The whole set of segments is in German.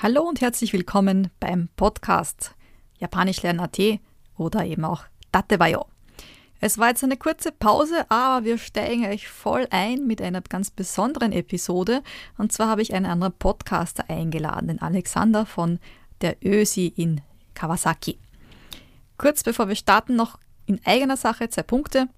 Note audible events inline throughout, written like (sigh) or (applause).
Hallo und herzlich willkommen beim Podcast Japanisch lernen AT oder eben auch Datebayo. Es war jetzt eine kurze Pause, aber wir steigen euch voll ein mit einer ganz besonderen Episode. Und zwar habe ich einen anderen Podcaster eingeladen, den Alexander von der ÖSI in Kawasaki. Kurz bevor wir starten, noch in eigener Sache zwei Punkte.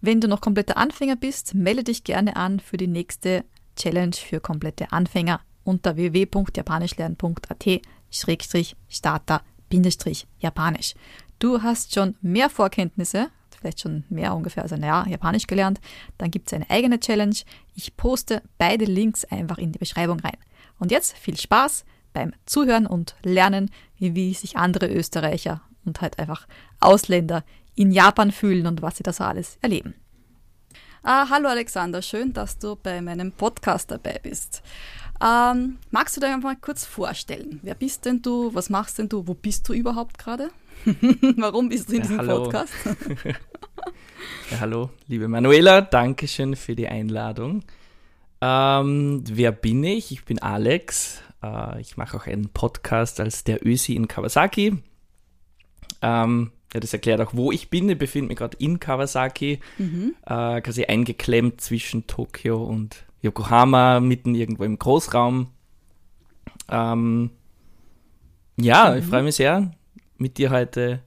Wenn du noch kompletter Anfänger bist, melde dich gerne an für die nächste Challenge für komplette Anfänger unter www.japanischlernen.at-starter-japanisch. Du hast schon mehr Vorkenntnisse, vielleicht schon mehr ungefähr als ein Jahr Japanisch gelernt, dann gibt es eine eigene Challenge. Ich poste beide Links einfach in die Beschreibung rein. Und jetzt viel Spaß beim Zuhören und Lernen, wie sich andere Österreicher und halt einfach Ausländer in Japan fühlen und was sie da so alles erleben. Ah, hallo Alexander, schön, dass du bei meinem Podcast dabei bist. Ähm, magst du dir einfach mal kurz vorstellen? Wer bist denn du? Was machst denn du? Wo bist du überhaupt gerade? (laughs) Warum bist du in ja, diesem hallo. Podcast? (laughs) ja, hallo, liebe Manuela, danke schön für die Einladung. Ähm, wer bin ich? Ich bin Alex. Äh, ich mache auch einen Podcast als der Ösi in Kawasaki. Ähm, ja, das erklärt auch, wo ich bin. Ich befinde mich gerade in Kawasaki, mhm. äh, quasi eingeklemmt zwischen Tokio und Yokohama, mitten irgendwo im Großraum. Ähm, ja, mhm. ich freue mich sehr, mit dir heute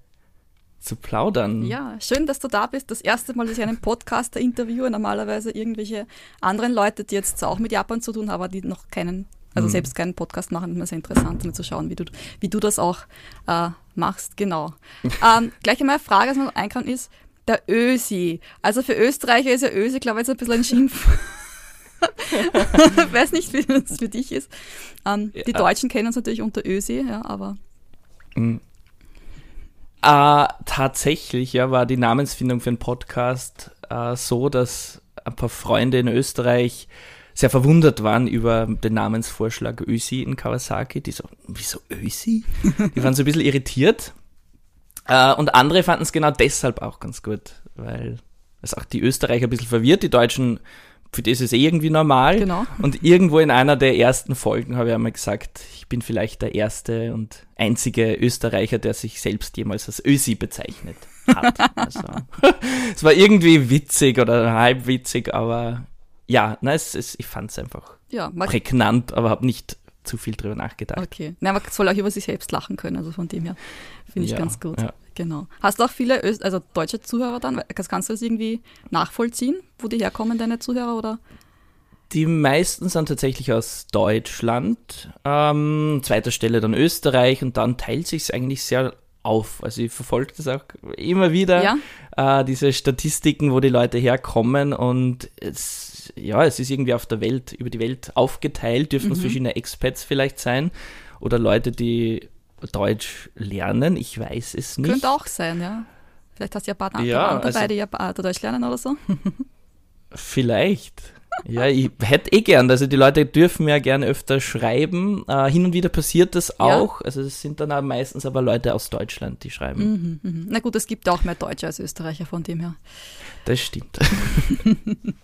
zu plaudern. Ja, schön, dass du da bist. Das erste Mal, dass ich einen Podcaster interviewe. Normalerweise irgendwelche anderen Leute, die jetzt auch mit Japan zu tun haben, aber die noch keinen, also mhm. selbst keinen Podcast machen. Immer sehr interessant, mal zu schauen, wie du, wie du das auch äh, machst. Genau. (laughs) ähm, gleich einmal eine Frage, was mir einkam, ist der Ösi. Also für Österreicher ist ja Ösi, glaube ich, jetzt ein bisschen ein Schimpf. Ich (laughs) weiß nicht, wie das für dich ist. Ähm, ja. Die Deutschen kennen uns natürlich unter Ösi, ja, aber. Mhm. Äh, tatsächlich ja, war die Namensfindung für den Podcast äh, so, dass ein paar Freunde in Österreich sehr verwundert waren über den Namensvorschlag Ösi in Kawasaki. Die so, wieso Ösi? (laughs) Die waren so ein bisschen irritiert. Äh, und andere fanden es genau deshalb auch ganz gut, weil es auch die Österreicher ein bisschen verwirrt. Die Deutschen für das ist es eh irgendwie normal. Genau. Und irgendwo in einer der ersten Folgen habe ich einmal gesagt, ich bin vielleicht der erste und einzige Österreicher, der sich selbst jemals als Ösi bezeichnet hat. (laughs) also, es war irgendwie witzig oder halb witzig, aber ja, na, es, es, ich fand es einfach ja, prägnant, aber habe nicht zu viel drüber nachgedacht. Okay. Na, man soll auch über sich selbst lachen können, also von dem her finde ich ja, ganz gut. Ja. Genau. Hast du auch viele Öst also deutsche Zuhörer dann? Kannst du das irgendwie nachvollziehen, wo die herkommen, deine Zuhörer oder? Die meisten sind tatsächlich aus Deutschland, ähm, zweiter Stelle dann Österreich und dann teilt sich es eigentlich sehr auf. Also ich verfolge das auch immer wieder, ja? äh, diese Statistiken, wo die Leute herkommen und es, ja, es ist irgendwie auf der Welt, über die Welt aufgeteilt, dürfen mhm. es verschiedene Expats vielleicht sein oder Leute, die Deutsch lernen. Ich weiß es nicht. Könnte auch sein, ja. Vielleicht hast du ja ein paar ja, andere also, dabei, die ja Deutsch lernen oder so. (laughs) Vielleicht. Ja, ich hätte eh gern. Also die Leute dürfen ja gerne öfter schreiben. Uh, hin und wieder passiert das auch. Ja. Also es sind dann auch meistens aber Leute aus Deutschland, die schreiben. Mhm, mh. Na gut, es gibt auch mehr Deutsche als Österreicher von dem her. Das stimmt. (laughs)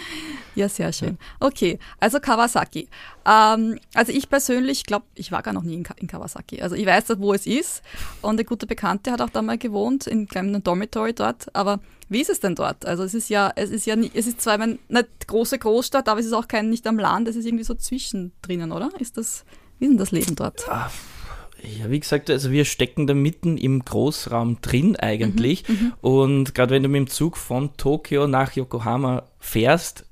(laughs) Ja, sehr schön. Okay, also Kawasaki. Ähm, also ich persönlich glaube, ich war gar noch nie in, in, Kawasaki. Also ich weiß, wo es ist und eine gute Bekannte hat auch da mal gewohnt, in einem Dormitory dort. Aber wie ist es denn dort? Also es ist ja, es ist ja, nie, es ist zwar eine große Großstadt, aber es ist auch kein nicht am Land, es ist irgendwie so zwischendrin, oder? Ist das, wie ist denn das Leben dort? Ah, ja, wie gesagt, also wir stecken da mitten im Großraum drin eigentlich. Mhm, mhm. und gerade wenn du mit dem Zug von Tokio nach Yokohama fährst,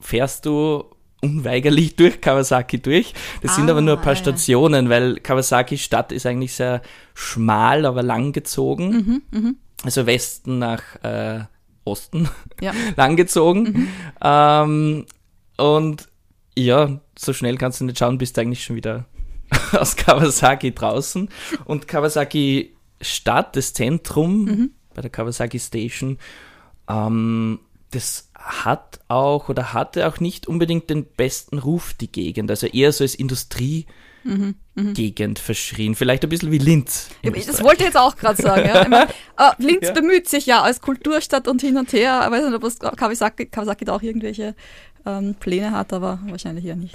fährst du unweigerlich (laughs) durch Kawasaki durch. Das ah, sind aber nur ein paar ah, Stationen, weil Kawasaki Stadt ist eigentlich sehr schmal, aber langgezogen. Mhm, mh. Also Westen nach äh, Osten ja. (laughs) langgezogen. Mhm. Ähm, und ja, so schnell kannst du nicht schauen, bist du eigentlich schon wieder (laughs) aus Kawasaki draußen. Und Kawasaki Stadt, das Zentrum mhm. bei der Kawasaki Station, ähm, das hat auch oder hatte auch nicht unbedingt den besten Ruf, die Gegend. Also eher so als Industriegegend mhm, mhm. verschrien. Vielleicht ein bisschen wie Linz. Das wollte ich jetzt auch gerade sagen. Ja. (laughs) Ich mein, äh, Linz ja. bemüht sich ja als Kulturstadt und hin und her. Ich weiß nicht, ob Kawasaki, Kawasaki da auch irgendwelche ähm, Pläne hat, aber wahrscheinlich eher nicht.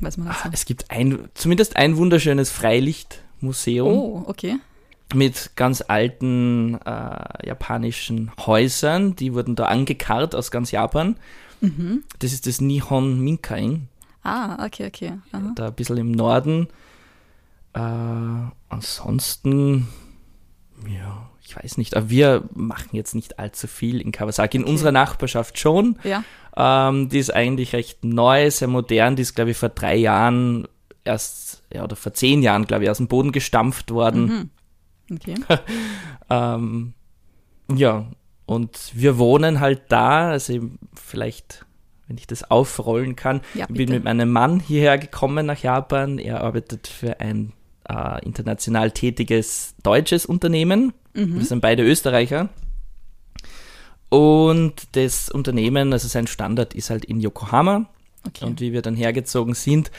Weiß man nicht so. Es gibt ein, zumindest ein wunderschönes Freilichtmuseum Oh, okay. mit ganz alten äh, japanischen Häusern. Die wurden da angekarrt aus ganz Japan. Mhm. Das ist das Nihon Minkain, Ah, okay, okay. Aha. da ein bisschen im Norden. Äh, ansonsten, ja, ich weiß nicht, aber wir machen jetzt nicht allzu viel in Kawasaki. In Okay. unserer Nachbarschaft schon. Ja, Ähm, die ist eigentlich recht neu, sehr modern. Die ist, glaube ich, vor drei Jahren erst, ja, oder vor zehn Jahren, glaube ich, aus dem Boden gestampft worden. mhm. okay. (laughs) Ähm, ja, und wir wohnen halt da, also vielleicht, wenn ich das aufrollen kann. Ja, Ich bin mit meinem Mann hierher gekommen nach Japan. Er arbeitet für ein äh, international tätiges deutsches Unternehmen. Mhm. Wir sind beide Österreicher. Und das Unternehmen, also sein Standard ist halt in Yokohama. Okay. Und wie wir dann hergezogen sind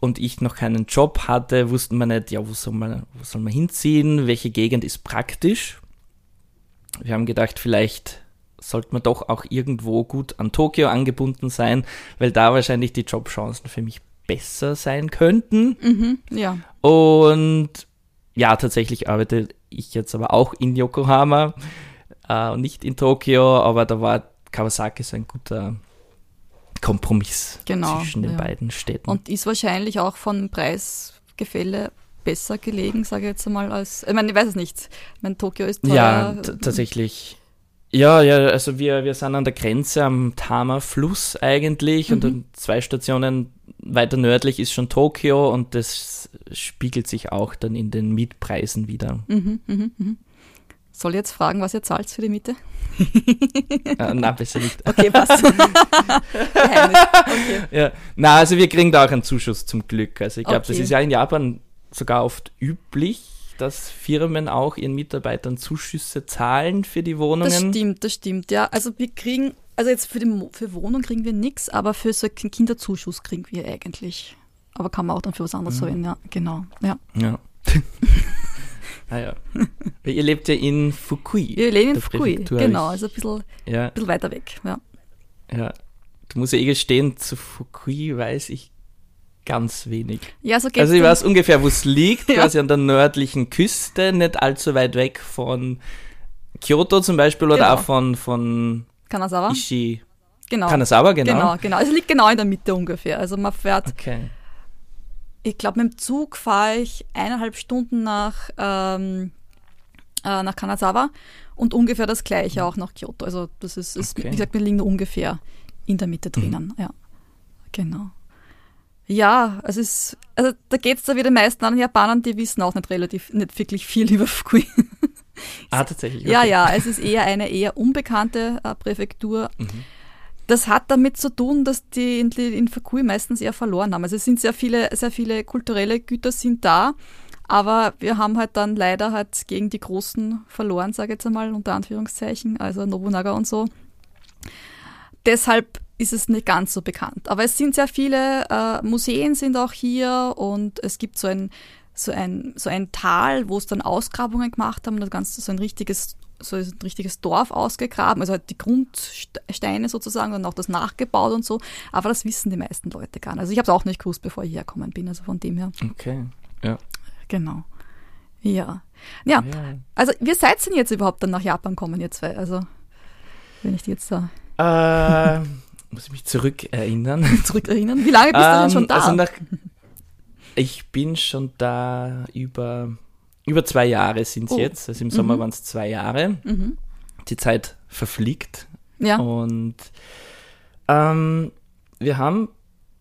und ich noch keinen Job hatte, wussten wir nicht, ja, wo soll man, wo soll man hinziehen, welche Gegend ist praktisch. Wir haben gedacht, vielleicht sollte man doch auch irgendwo gut an Tokio angebunden sein, weil da wahrscheinlich die Jobchancen für mich besser sein könnten. Mhm. Ja, Und ja, tatsächlich arbeite ich jetzt aber auch in Yokohama und nicht in Tokio, aber da war Kawasaki so ein guter Kompromiss Genau, zwischen den ja. beiden Städten. und ist wahrscheinlich auch von Preisgefälle besser gelegen, sage ich jetzt einmal, als, ich meine, ich weiß es nicht. Ich meine, Tokio ist teuer. ja, tatsächlich. Ja, ja, also wir, wir sind an der Grenze am Tama-Fluss eigentlich und Mhm. dann zwei Stationen weiter nördlich ist schon Tokio und das spiegelt sich auch dann in den Mietpreisen wieder. Mhm, mhm, mhm. Soll ich jetzt fragen, was ihr zahlt für die Miete? (laughs) äh, na, besser nicht. Okay, passt. (laughs) Okay. Ja, na, also wir kriegen da auch einen Zuschuss zum Glück. Also ich glaube, das Okay. ist ja in Japan sogar oft üblich, dass Firmen auch ihren Mitarbeitern Zuschüsse zahlen für die Wohnungen. Das stimmt, das stimmt, ja. Also wir kriegen, also jetzt für die für Wohnung kriegen wir nichts, aber für so einen Kinderzuschuss kriegen wir eigentlich. Aber kann man auch dann für was anderes Mhm. verwenden, ja, genau. Ja. Ja. (laughs) naja. Weil ihr lebt ja in Fukui. Wir leben in Fukui, genau, also ein bisschen, Ja, bisschen weiter weg, ja. ja. Du musst ja eh gestehen, zu Fukui weiß ich ganz wenig. Ja, so geht's Also ich weiß ungefähr, wo es liegt, (laughs) Ja. quasi an der nördlichen Küste, nicht allzu weit weg von Kyoto zum Beispiel oder Genau. auch von, von Kanazawa, Ishi. genau. Kanazawa, genau. Genau, genau. Also liegt genau in der Mitte ungefähr. Also man fährt, Okay. Ich glaube, mit dem Zug fahre ich eineinhalb Stunden nach, ähm, äh, nach Kanazawa und ungefähr das gleiche auch nach Kyoto. Also das ist, ist Okay. wie gesagt, wir liegen ungefähr in der Mitte drinnen. Ja, genau. Ja, es ist, also da geht es da wieder meisten anderen Japanern, die wissen auch nicht relativ, nicht wirklich viel (laughs) über Fukui. Ah, tatsächlich. Ja, okay. ja, es ist eher eine eher unbekannte äh, Präfektur. Mhm. Das hat damit zu tun, dass die in, in Fukui meistens eher verloren haben. Also es sind sehr viele, sehr viele kulturelle Güter sind da, aber wir haben halt dann leider halt gegen die Großen verloren, sage ich jetzt einmal unter Anführungszeichen, also Nobunaga und so. Deshalb ist es nicht ganz so bekannt. Aber es sind sehr viele äh, Museen sind auch hier und es gibt so ein so ein so ein Tal, wo es dann Ausgrabungen gemacht haben das Ganze so ein richtiges so ein richtiges Dorf ausgegraben, also halt die Grundsteine sozusagen und auch das nachgebaut und so. Aber das wissen die meisten Leute gar nicht. Also ich habe es auch nicht gewusst, bevor ich hergekommen bin. Also von dem her, Okay. Ja. genau. Ja. Ja, ja. also wie seid ihr denn jetzt überhaupt dann nach Japan kommen, ihr zwei? Also wenn ich die jetzt da Äh, muss ich mich zurückerinnern. (laughs) zurückerinnern. Wie lange bist du denn schon da? Also nach, ich bin schon da über, über zwei Jahre sind es Oh. jetzt. Also im Sommer Mhm. waren es zwei Jahre. mhm. Die Zeit verfliegt. Ja. Und ähm, wir haben,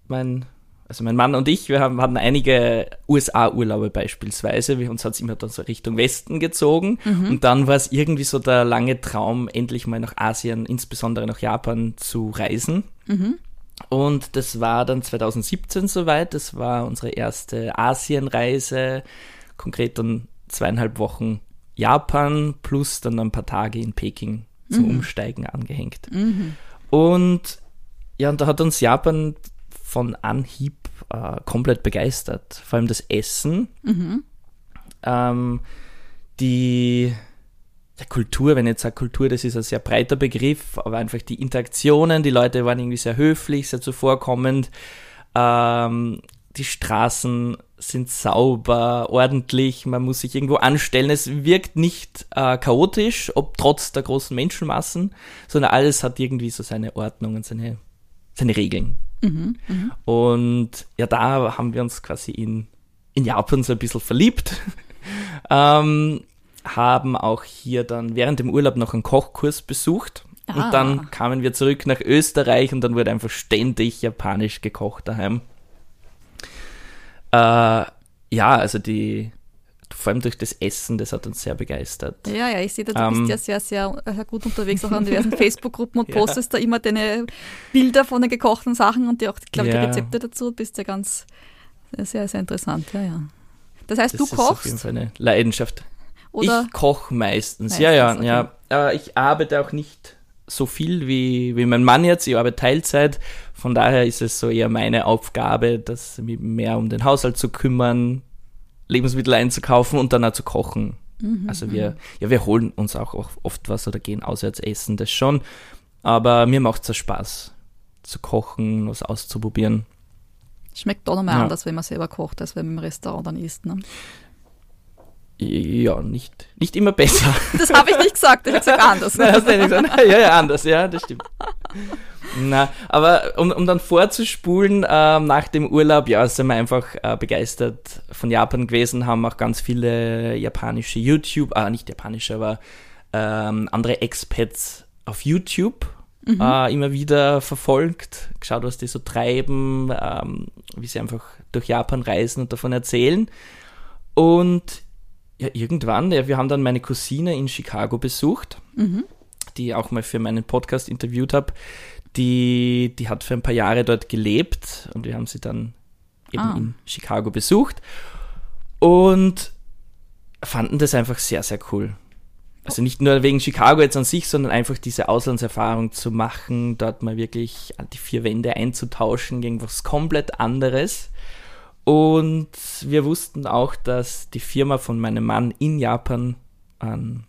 mein, also mein Mann und ich, wir haben, hatten einige USA-Urlaube beispielsweise. Wir, uns hat es immer dann so Richtung Westen gezogen. Mhm. Und dann war es irgendwie so der lange Traum, endlich mal nach Asien, insbesondere nach Japan zu reisen. Mhm. Und das war dann 2017 soweit. Das war unsere erste Asienreise. Konkret dann zweieinhalb Wochen Japan plus dann ein paar Tage in Peking zum Umsteigen angehängt. Mhm. Und ja, und da hat uns Japan von Anhieb äh, komplett begeistert. Vor allem das Essen. Mhm. Ähm, die ja, Kultur, wenn ich jetzt sage Kultur, das ist ein sehr breiter Begriff, aber einfach die Interaktionen, die Leute waren irgendwie sehr höflich, sehr zuvorkommend. Ähm, die Straßen sind sauber, ordentlich, man muss sich irgendwo anstellen. Es wirkt nicht äh, chaotisch, ob trotz der großen Menschenmassen, sondern alles hat irgendwie so seine Ordnung und seine, seine Regeln. Mhm, mh. Und ja, da haben wir uns quasi in, in Japan so ein bisschen verliebt. (laughs) ähm, haben auch hier dann während dem Urlaub noch einen Kochkurs besucht. Ah. Und dann kamen wir zurück nach Österreich und dann wurde einfach ständig japanisch gekocht daheim. Äh, ja, also die, vor allem durch das Essen, das hat uns sehr begeistert. Ja, ja, ich sehe, da, du ähm, bist ja sehr, sehr, sehr gut unterwegs, auch an diversen (laughs) Facebook-Gruppen und postest ja. da immer deine Bilder von den gekochten Sachen und die auch, glaube ich, ja. die Rezepte dazu. Bist ja ganz, sehr, sehr interessant, ja, ja. Das heißt, das du kochst? Das ist auf jeden Fall eine Leidenschaft. Oder? Ich koche meistens. meistens, ja, ja, okay. ja. Ich arbeite auch nicht so viel wie, wie mein Mann jetzt. Ich arbeite Teilzeit. Von daher ist es so eher meine Aufgabe, das mich mehr um den Haushalt zu kümmern, Lebensmittel einzukaufen und dann auch zu kochen. Mhm, also wir, mhm. ja, wir holen uns auch oft was oder gehen auswärts essen, das schon. Aber mir macht es Spaß, zu kochen, was auszuprobieren. Schmeckt doch nochmal ja. anders, wenn man selber kocht, als wenn man im Restaurant dann isst. Ne? Ja, nicht, nicht immer besser. (laughs) Das habe ich nicht gesagt, ich habe gesagt anders. Nein, hast du nicht gesagt. Ja, ja, anders, ja, das stimmt. Na, aber um, um dann vorzuspulen, ähm, nach dem Urlaub, ja, sind wir einfach äh, begeistert von Japan gewesen, haben auch ganz viele japanische YouTube, ah, nicht japanische, aber ähm, andere Expats auf YouTube mhm. äh, immer wieder verfolgt, geschaut, was die so treiben, ähm, wie sie einfach durch Japan reisen und davon erzählen. Und ja, irgendwann, ja, wir haben dann meine Cousine in Chicago besucht, mhm. die ich auch mal für meinen Podcast interviewt habe. Die, die hat für ein paar Jahre dort gelebt und wir haben sie dann eben ah. in Chicago besucht und fanden das einfach sehr, sehr cool. Also nicht nur wegen Chicago jetzt an sich, sondern einfach diese Auslandserfahrung zu machen, dort mal wirklich die vier Wände einzutauschen gegen was komplett anderes. Und wir wussten auch, dass die Firma von meinem Mann in Japan ähm,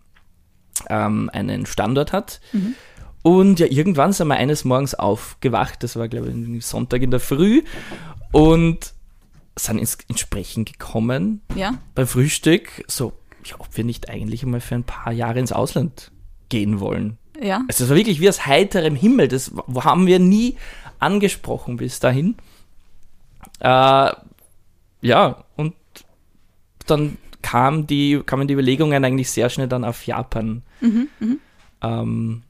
ähm, einen Standort hat. Mhm. Und ja, irgendwann sind wir eines Morgens aufgewacht, das war glaube ich Sonntag in der Früh, und sind ins, ins Sprechen gekommen ja. beim Frühstück, so, ja, ob wir nicht eigentlich einmal für ein paar Jahre ins Ausland gehen wollen. Ja. Also es war wirklich wie aus heiterem Himmel, das haben wir nie angesprochen bis dahin. Äh, ja, und dann kam die, kamen die Überlegungen eigentlich sehr schnell dann auf Japan. Mhm, mh. ähm,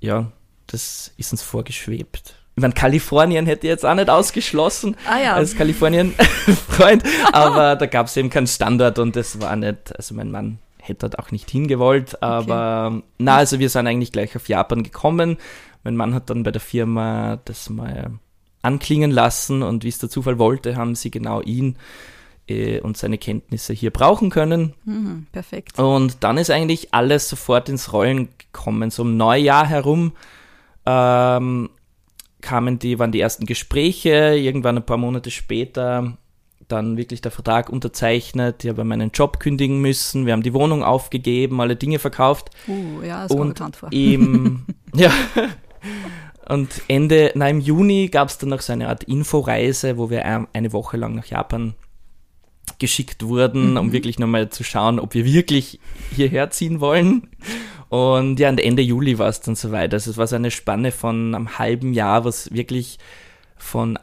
ja, das ist uns vorgeschwebt. Ich meine, Kalifornien hätte jetzt auch nicht ausgeschlossen ah, ja. als Kalifornien-Freund, (laughs) aber da gab es eben keinen Standard und das war nicht, also mein Mann hätte dort auch nicht hingewollt, aber okay. na, also wir sind eigentlich gleich auf Japan gekommen. Mein Mann hat dann bei der Firma das mal anklingen lassen und wie es der Zufall wollte, haben sie genau ihn äh, und seine Kenntnisse hier brauchen können. Mhm, perfekt. Und dann ist eigentlich alles sofort ins Rollen gekommen. So um Neujahr herum ähm, kamen die, waren die ersten Gespräche, irgendwann ein paar Monate später dann wirklich der Vertrag unterzeichnet, ich habe meinen Job kündigen müssen, wir haben die Wohnung aufgegeben, alle Dinge verkauft. Uh, ja, das und kommt vor. Im, (laughs) ja, Und Ende, na im Juni gab es dann noch so eine Art Inforeise, wo wir eine Woche lang nach Japan geschickt wurden, mhm. um wirklich nochmal zu schauen, ob wir wirklich hierher ziehen wollen. Und ja, und Ende Juli war es dann soweit. Also es war so eine Spanne von einem halben Jahr, was wirklich von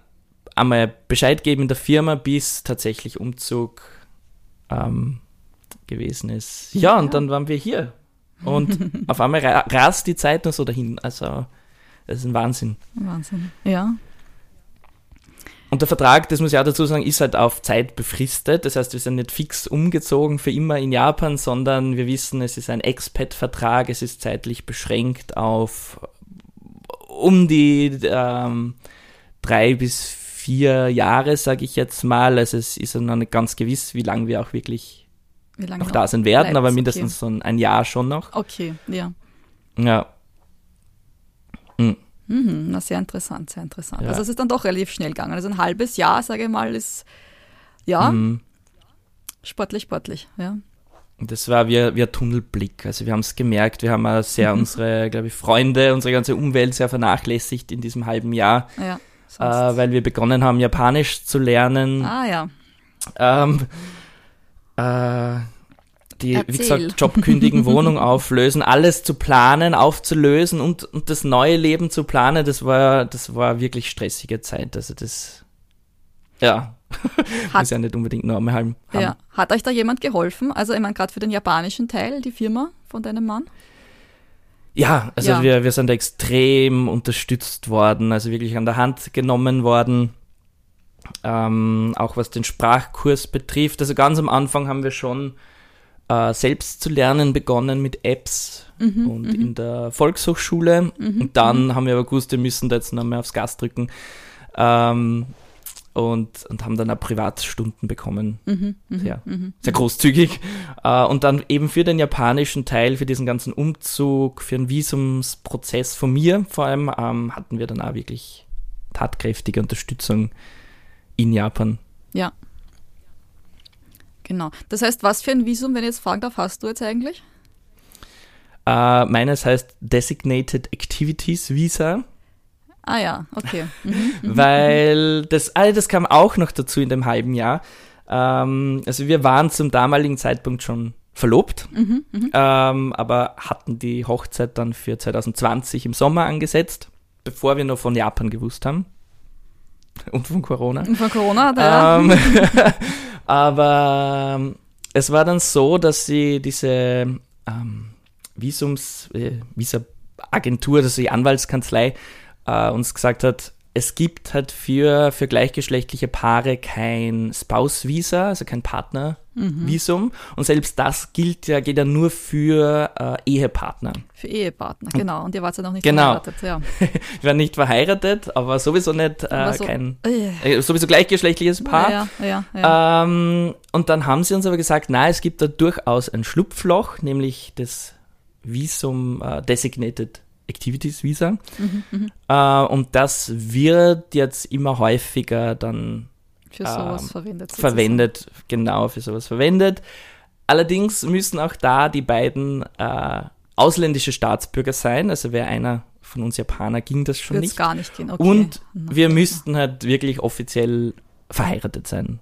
einmal Bescheid geben in der Firma bis tatsächlich Umzug ähm, gewesen ist. Ja, ja, und dann waren wir hier. Und auf einmal rast die Zeit nur so dahin. Also das ist ein Wahnsinn. Wahnsinn, ja. Und der Vertrag, das muss ich auch dazu sagen, ist halt auf Zeit befristet. Das heißt, wir sind nicht fix umgezogen für immer in Japan, sondern wir wissen, es ist ein Expat-Vertrag, es ist zeitlich beschränkt auf um die ähm, drei bis vier Jahre, sage ich jetzt mal. Also es ist noch nicht ganz gewiss, wie lange wir auch wirklich noch da sein werden, aber mindestens okay. so ein Jahr schon noch. Okay, ja. Ja. Mhm. Mhm, na, sehr interessant, sehr interessant. Ja. Also es ist dann doch relativ schnell gegangen. Also ein halbes Jahr, sage ich mal, ist ja mhm. sportlich, sportlich, ja. Das war wie, wie ein Tunnelblick. Also wir haben es gemerkt, wir haben sehr mhm. unsere, glaube ich, Freunde, unsere ganze Umwelt sehr vernachlässigt in diesem halben Jahr. Ja. äh, weil wir begonnen haben, Japanisch zu lernen. Ah ja. Ähm, äh, die, wie gesagt, Job kündigen, (laughs) Wohnung auflösen, alles zu planen, aufzulösen und, und das neue Leben zu planen, das war, das war wirklich stressige Zeit. Also das, ja, (laughs) Hat- muss ja nicht unbedingt einmal haben. ja. Hat euch da jemand geholfen? Also ich meine, gerade für den japanischen Teil, die Firma von deinem Mann? Ja, also Ja. Wir, wir sind extrem unterstützt worden, also wirklich an der Hand genommen worden. Ähm, auch was den Sprachkurs betrifft. Also ganz am Anfang haben wir schon äh, selbst zu lernen begonnen mit Apps Mhm, und in der Volkshochschule. und dann haben wir aber gewusst, wir müssen da jetzt noch mehr aufs Gas drücken. Ähm, und, und haben dann auch Privatstunden bekommen. Mhm, Sehr, sehr großzügig. Äh, und dann eben für den japanischen Teil, für diesen ganzen Umzug, für den Visumsprozess von mir vor allem, ähm, hatten wir dann auch wirklich tatkräftige Unterstützung in Japan. Ja. Genau. Das heißt, was für ein Visum, wenn ich jetzt fragen darf, hast du jetzt eigentlich? Äh, meines heißt Designated Activities Visa, Ah ja, okay. (laughs) Mhm. weil das, ah, das kam auch noch dazu in dem halben Jahr. Ähm, also wir waren zum damaligen Zeitpunkt schon verlobt, Mhm, ähm, aber hatten die Hochzeit dann für 2020 im Sommer angesetzt, bevor wir noch von Japan gewusst haben. Und von Corona. Und von Corona, da, Ähm, (laughs) aber ähm, es war dann so, dass sie diese ähm, Visums, äh, Visa-Agentur, also die Anwaltskanzlei, äh, uns gesagt hat, es gibt halt für, für gleichgeschlechtliche Paare kein Spouse-Visa, also kein Partner-Visum. Und selbst das gilt ja, geht ja nur für äh, Ehepartner. für Ehepartner, genau. Und ihr wart ja noch nicht Genau. verheiratet, ja. (laughs) Wir waren nicht verheiratet, aber sowieso nicht äh, so- kein, Äh, äh, sowieso gleichgeschlechtliches Paar. Ja, ja, ja. Ähm, und dann haben sie uns aber gesagt, na, es gibt da durchaus ein Schlupfloch, nämlich das Visum äh, Designated Activities Visa. Äh, und das wird jetzt immer häufiger dann für sowas ähm, verwendet. sozusagen. verwendet, genau für sowas verwendet. Allerdings müssen auch da die beiden äh, ausländische Staatsbürger sein. Also wäre einer von uns Japaner, ging das schon Wird's nicht. gar nicht gehen, okay. Und Na, wir müssten halt wirklich offiziell verheiratet sein.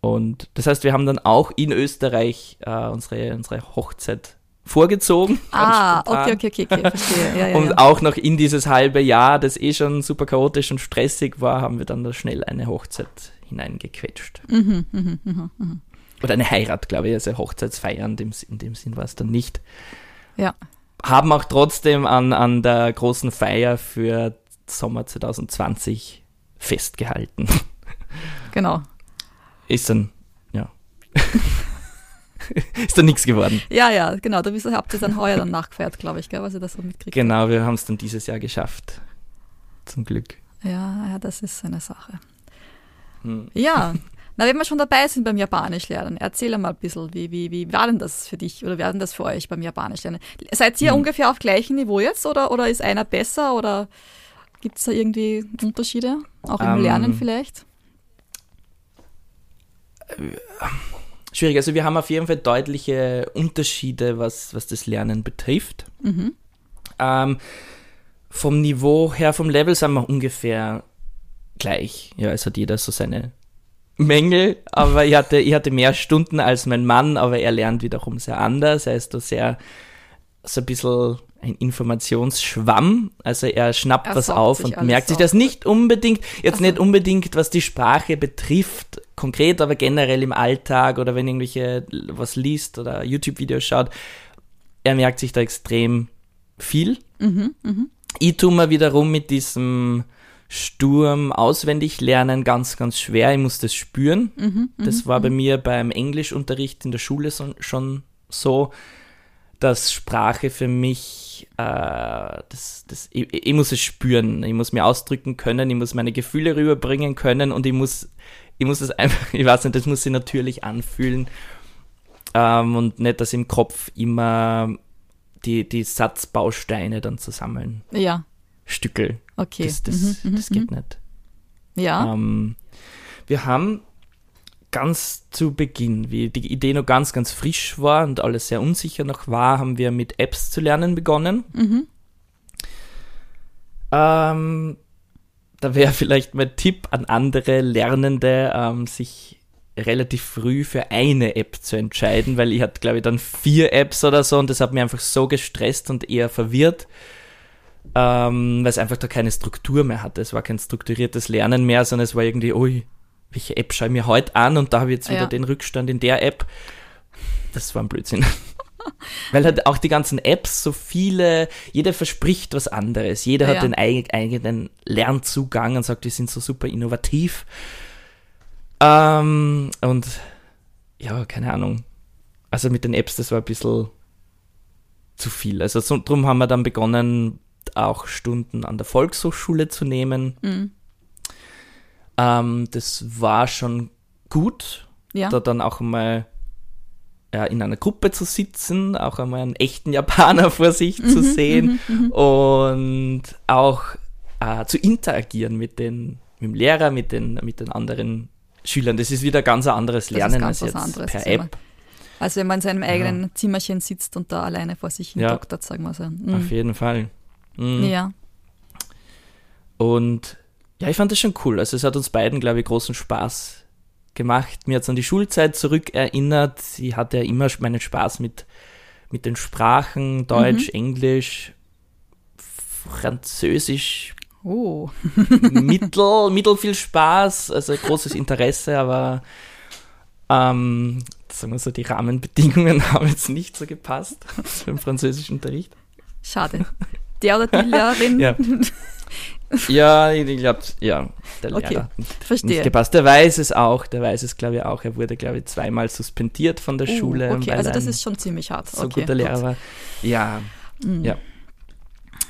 Und das heißt, wir haben dann auch in Österreich äh, unsere, unsere Hochzeit vorgezogen. Ah, okay, okay, okay, okay, verstehe. Ja, ja, (laughs) Und ja. auch noch in dieses halbe Jahr, das eh schon super chaotisch und stressig war, haben wir dann da schnell eine Hochzeit hineingequetscht. Mhm, mhm, mhm, mhm. Oder eine Heirat, glaube ich, also Hochzeitsfeier in dem, in dem Sinn war es dann nicht. Ja. Haben auch trotzdem an, an der großen Feier für Sommer 2020 festgehalten. Genau. Ist dann, ja. (laughs) (laughs) ist dann nichts geworden. Ja, ja, genau. Da habt ihr dann heuer dann nachgefeiert, glaube ich, gell, was ihr das so mitkriegt. Genau, wir haben es dann dieses Jahr geschafft. Zum Glück. Ja, ja, das ist eine Sache. Hm. Ja, (laughs) na, wenn wir schon dabei sind beim Japanisch lernen, erzähl mal ein bisschen, wie, wie, wie war denn das für dich oder war denn das für euch beim Japanisch lernen? Seid ihr Hm. ungefähr auf gleichem Niveau jetzt oder, oder ist einer besser oder gibt es da irgendwie Unterschiede? Auch im Ähm, Lernen vielleicht? Schwierig, also wir haben auf jeden Fall deutliche Unterschiede, was, was das Lernen betrifft. Mhm. Ähm, vom Niveau her, vom Level sind wir ungefähr gleich. Ja, es hat jeder so seine Mängel, aber ich hatte, ich hatte mehr Stunden als mein Mann, aber er lernt wiederum sehr anders. Er ist da sehr, so ein bisschen ein Informationsschwamm. Also er schnappt Er was auf und merkt sich auf. das nicht unbedingt, jetzt Ach so. nicht unbedingt, was die Sprache betrifft, konkret, aber generell im Alltag oder wenn irgendwelche was liest oder YouTube-Videos schaut. Er merkt sich da extrem viel. Mhm, mhm. Ich tue mir wiederum mit diesem Sturm auswendig lernen ganz, ganz schwer. Ich muss das spüren. Mhm, Das war bei mir beim Englischunterricht in der Schule so, schon so, dass Sprache für mich, äh, das, das, ich, ich muss es spüren. Ich muss mir ausdrücken können, ich muss meine Gefühle rüberbringen können und ich muss, ich muss es einfach, (laughs) ich weiß nicht, das muss sich natürlich anfühlen. Ähm, und nicht, dass im Kopf immer die, die Satzbausteine dann zusammen Ja, Stückel. okay. Das, das, Mhm, mhm, das geht nicht. mhm. Ja, Ähm, wir haben ganz zu Beginn, wie die Idee noch ganz, ganz frisch war und alles sehr unsicher noch war, haben wir mit Apps zu lernen begonnen. mhm. Ähm, da wäre vielleicht mein Tipp an andere Lernende, ähm, sich relativ früh für eine App zu entscheiden, weil ich hatte, glaube ich, dann vier Apps oder so und das hat mich einfach so gestresst und eher verwirrt, ähm, weil es einfach da keine Struktur mehr hatte. Es war kein strukturiertes Lernen mehr, sondern es war irgendwie, ui, welche App schaue ich mir heute an und da habe ich jetzt wieder ja. den Rückstand in der App. Das war ein Blödsinn. (laughs) Weil halt auch die ganzen Apps so viele, jeder verspricht was anderes. Jeder ja, hat den eigenen Lernzugang und sagt, die sind so super innovativ. Ähm, und ja, keine Ahnung. Also mit den Apps, das war ein bisschen zu viel. Also so, darum haben wir dann begonnen, auch Stunden an der Volkshochschule zu nehmen. Mhm. Ähm, das war schon gut, ja. da dann auch mal ja, in einer Gruppe zu sitzen, auch einmal einen echten Japaner (laughs) vor sich mhm, zu sehen mhm, mhm. und auch äh, zu interagieren mit, den, mit dem Lehrer, mit den, mit den anderen Schülern. Das ist wieder ganz ein anderes Lernen als jetzt anderes per Zimmer. App. Also wenn man in seinem eigenen ja. Zimmerchen sitzt und da alleine vor sich hin ja. doktert, sagen wir so. Mhm. Auf jeden Fall. Mhm. Ja. Und ja, ich fand das schon cool. Also es hat uns beiden, glaube ich, großen Spaß gemacht. Mir hat es an die Schulzeit zurückerinnert. Ich hatte ja immer meinen Spaß mit, mit den Sprachen, Deutsch, mhm. Englisch, Französisch. Oh. (laughs) mittel, mittel viel Spaß, also großes Interesse, aber ähm, sagen wir so, die Rahmenbedingungen (laughs) haben jetzt nicht so gepasst beim französischen Unterricht. Schade. Der oder die Lehrerin ja. (laughs) Ja, ich glaube, ja, der okay, Lehrer verstehe. nicht gepasst. Der weiß es auch, der weiß es, glaube ich, auch. Er wurde, glaube ich, zweimal suspendiert von der uh, Schule. Okay, also das ist schon ziemlich hart. So okay, guter Lehrer gut. war. Ja, mhm. ja.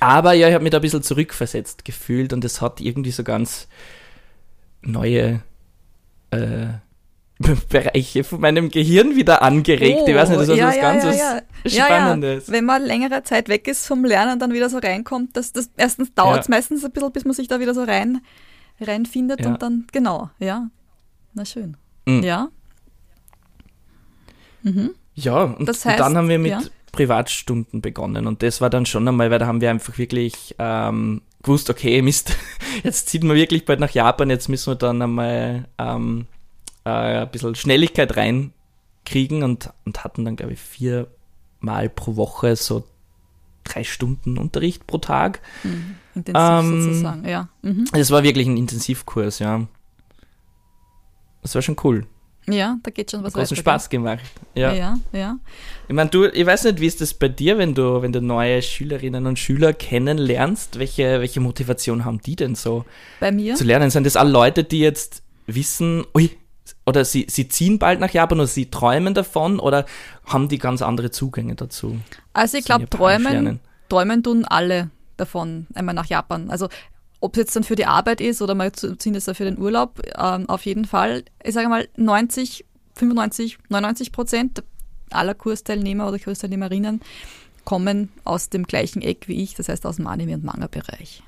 Aber ja, ich habe mich da ein bisschen zurückversetzt gefühlt und es hat irgendwie so ganz neue äh, Bereiche von meinem Gehirn wieder angeregt. Oh, ich weiß nicht, das ist ja, was ja, ganz ja, was Spannendes. Wenn man längere Zeit weg ist vom Lernen, dann wieder so reinkommt, das, das erstens dauert es meistens ein bisschen, bis man sich da wieder so rein reinfindet und dann, genau, ja. Na schön. Mhm. Ja. Mhm. Ja, und, das heißt, und, dann haben wir mit Privatstunden begonnen und das war dann schon einmal, weil da haben wir einfach wirklich ähm, gewusst, okay, Mist, (laughs) jetzt zieht man wirklich bald nach Japan, jetzt müssen wir dann einmal ähm, äh, ein bisschen Schnelligkeit reinkriegen und, und hatten dann, glaube ich, viermal pro Woche so drei Stunden Unterricht pro Tag. Mhm. Intensiv ähm, sozusagen, ja. Mhm. Das war wirklich ein Intensivkurs, ja. Das war schon cool. Ja, da geht schon was Großen Spaß gemacht. Ja. ja, ja. Ich meine, du, ich weiß nicht, wie ist das bei dir, wenn du, wenn du neue Schülerinnen und Schüler kennenlernst? Welche, welche Motivation haben die denn so? Bei mir? Zu lernen? Sind das alle Leute, die jetzt wissen, ui, oder sie, sie ziehen bald nach Japan oder sie träumen davon oder haben die ganz andere Zugänge dazu? Also ich glaube, träumen, träumen tun alle davon, einmal nach Japan. Also ob es jetzt dann für die Arbeit ist oder mal ziehen das für den Urlaub, ähm, auf jeden Fall. Ich sage mal 90, 95, 99 Prozent aller Kursteilnehmer oder Kursteilnehmerinnen kommen aus dem gleichen Eck wie ich, das heißt aus dem Anime- und Manga-Bereich.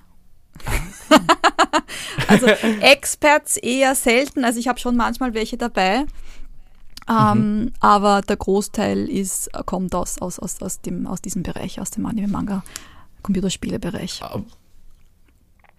(laughs) (laughs) also Experts eher selten. Also ich habe schon manchmal welche dabei. Ähm, mhm. Aber der Großteil ist, kommt aus, aus, aus, aus, dem, aus diesem Bereich, aus dem Anime-Manga, Computerspiele-Bereich.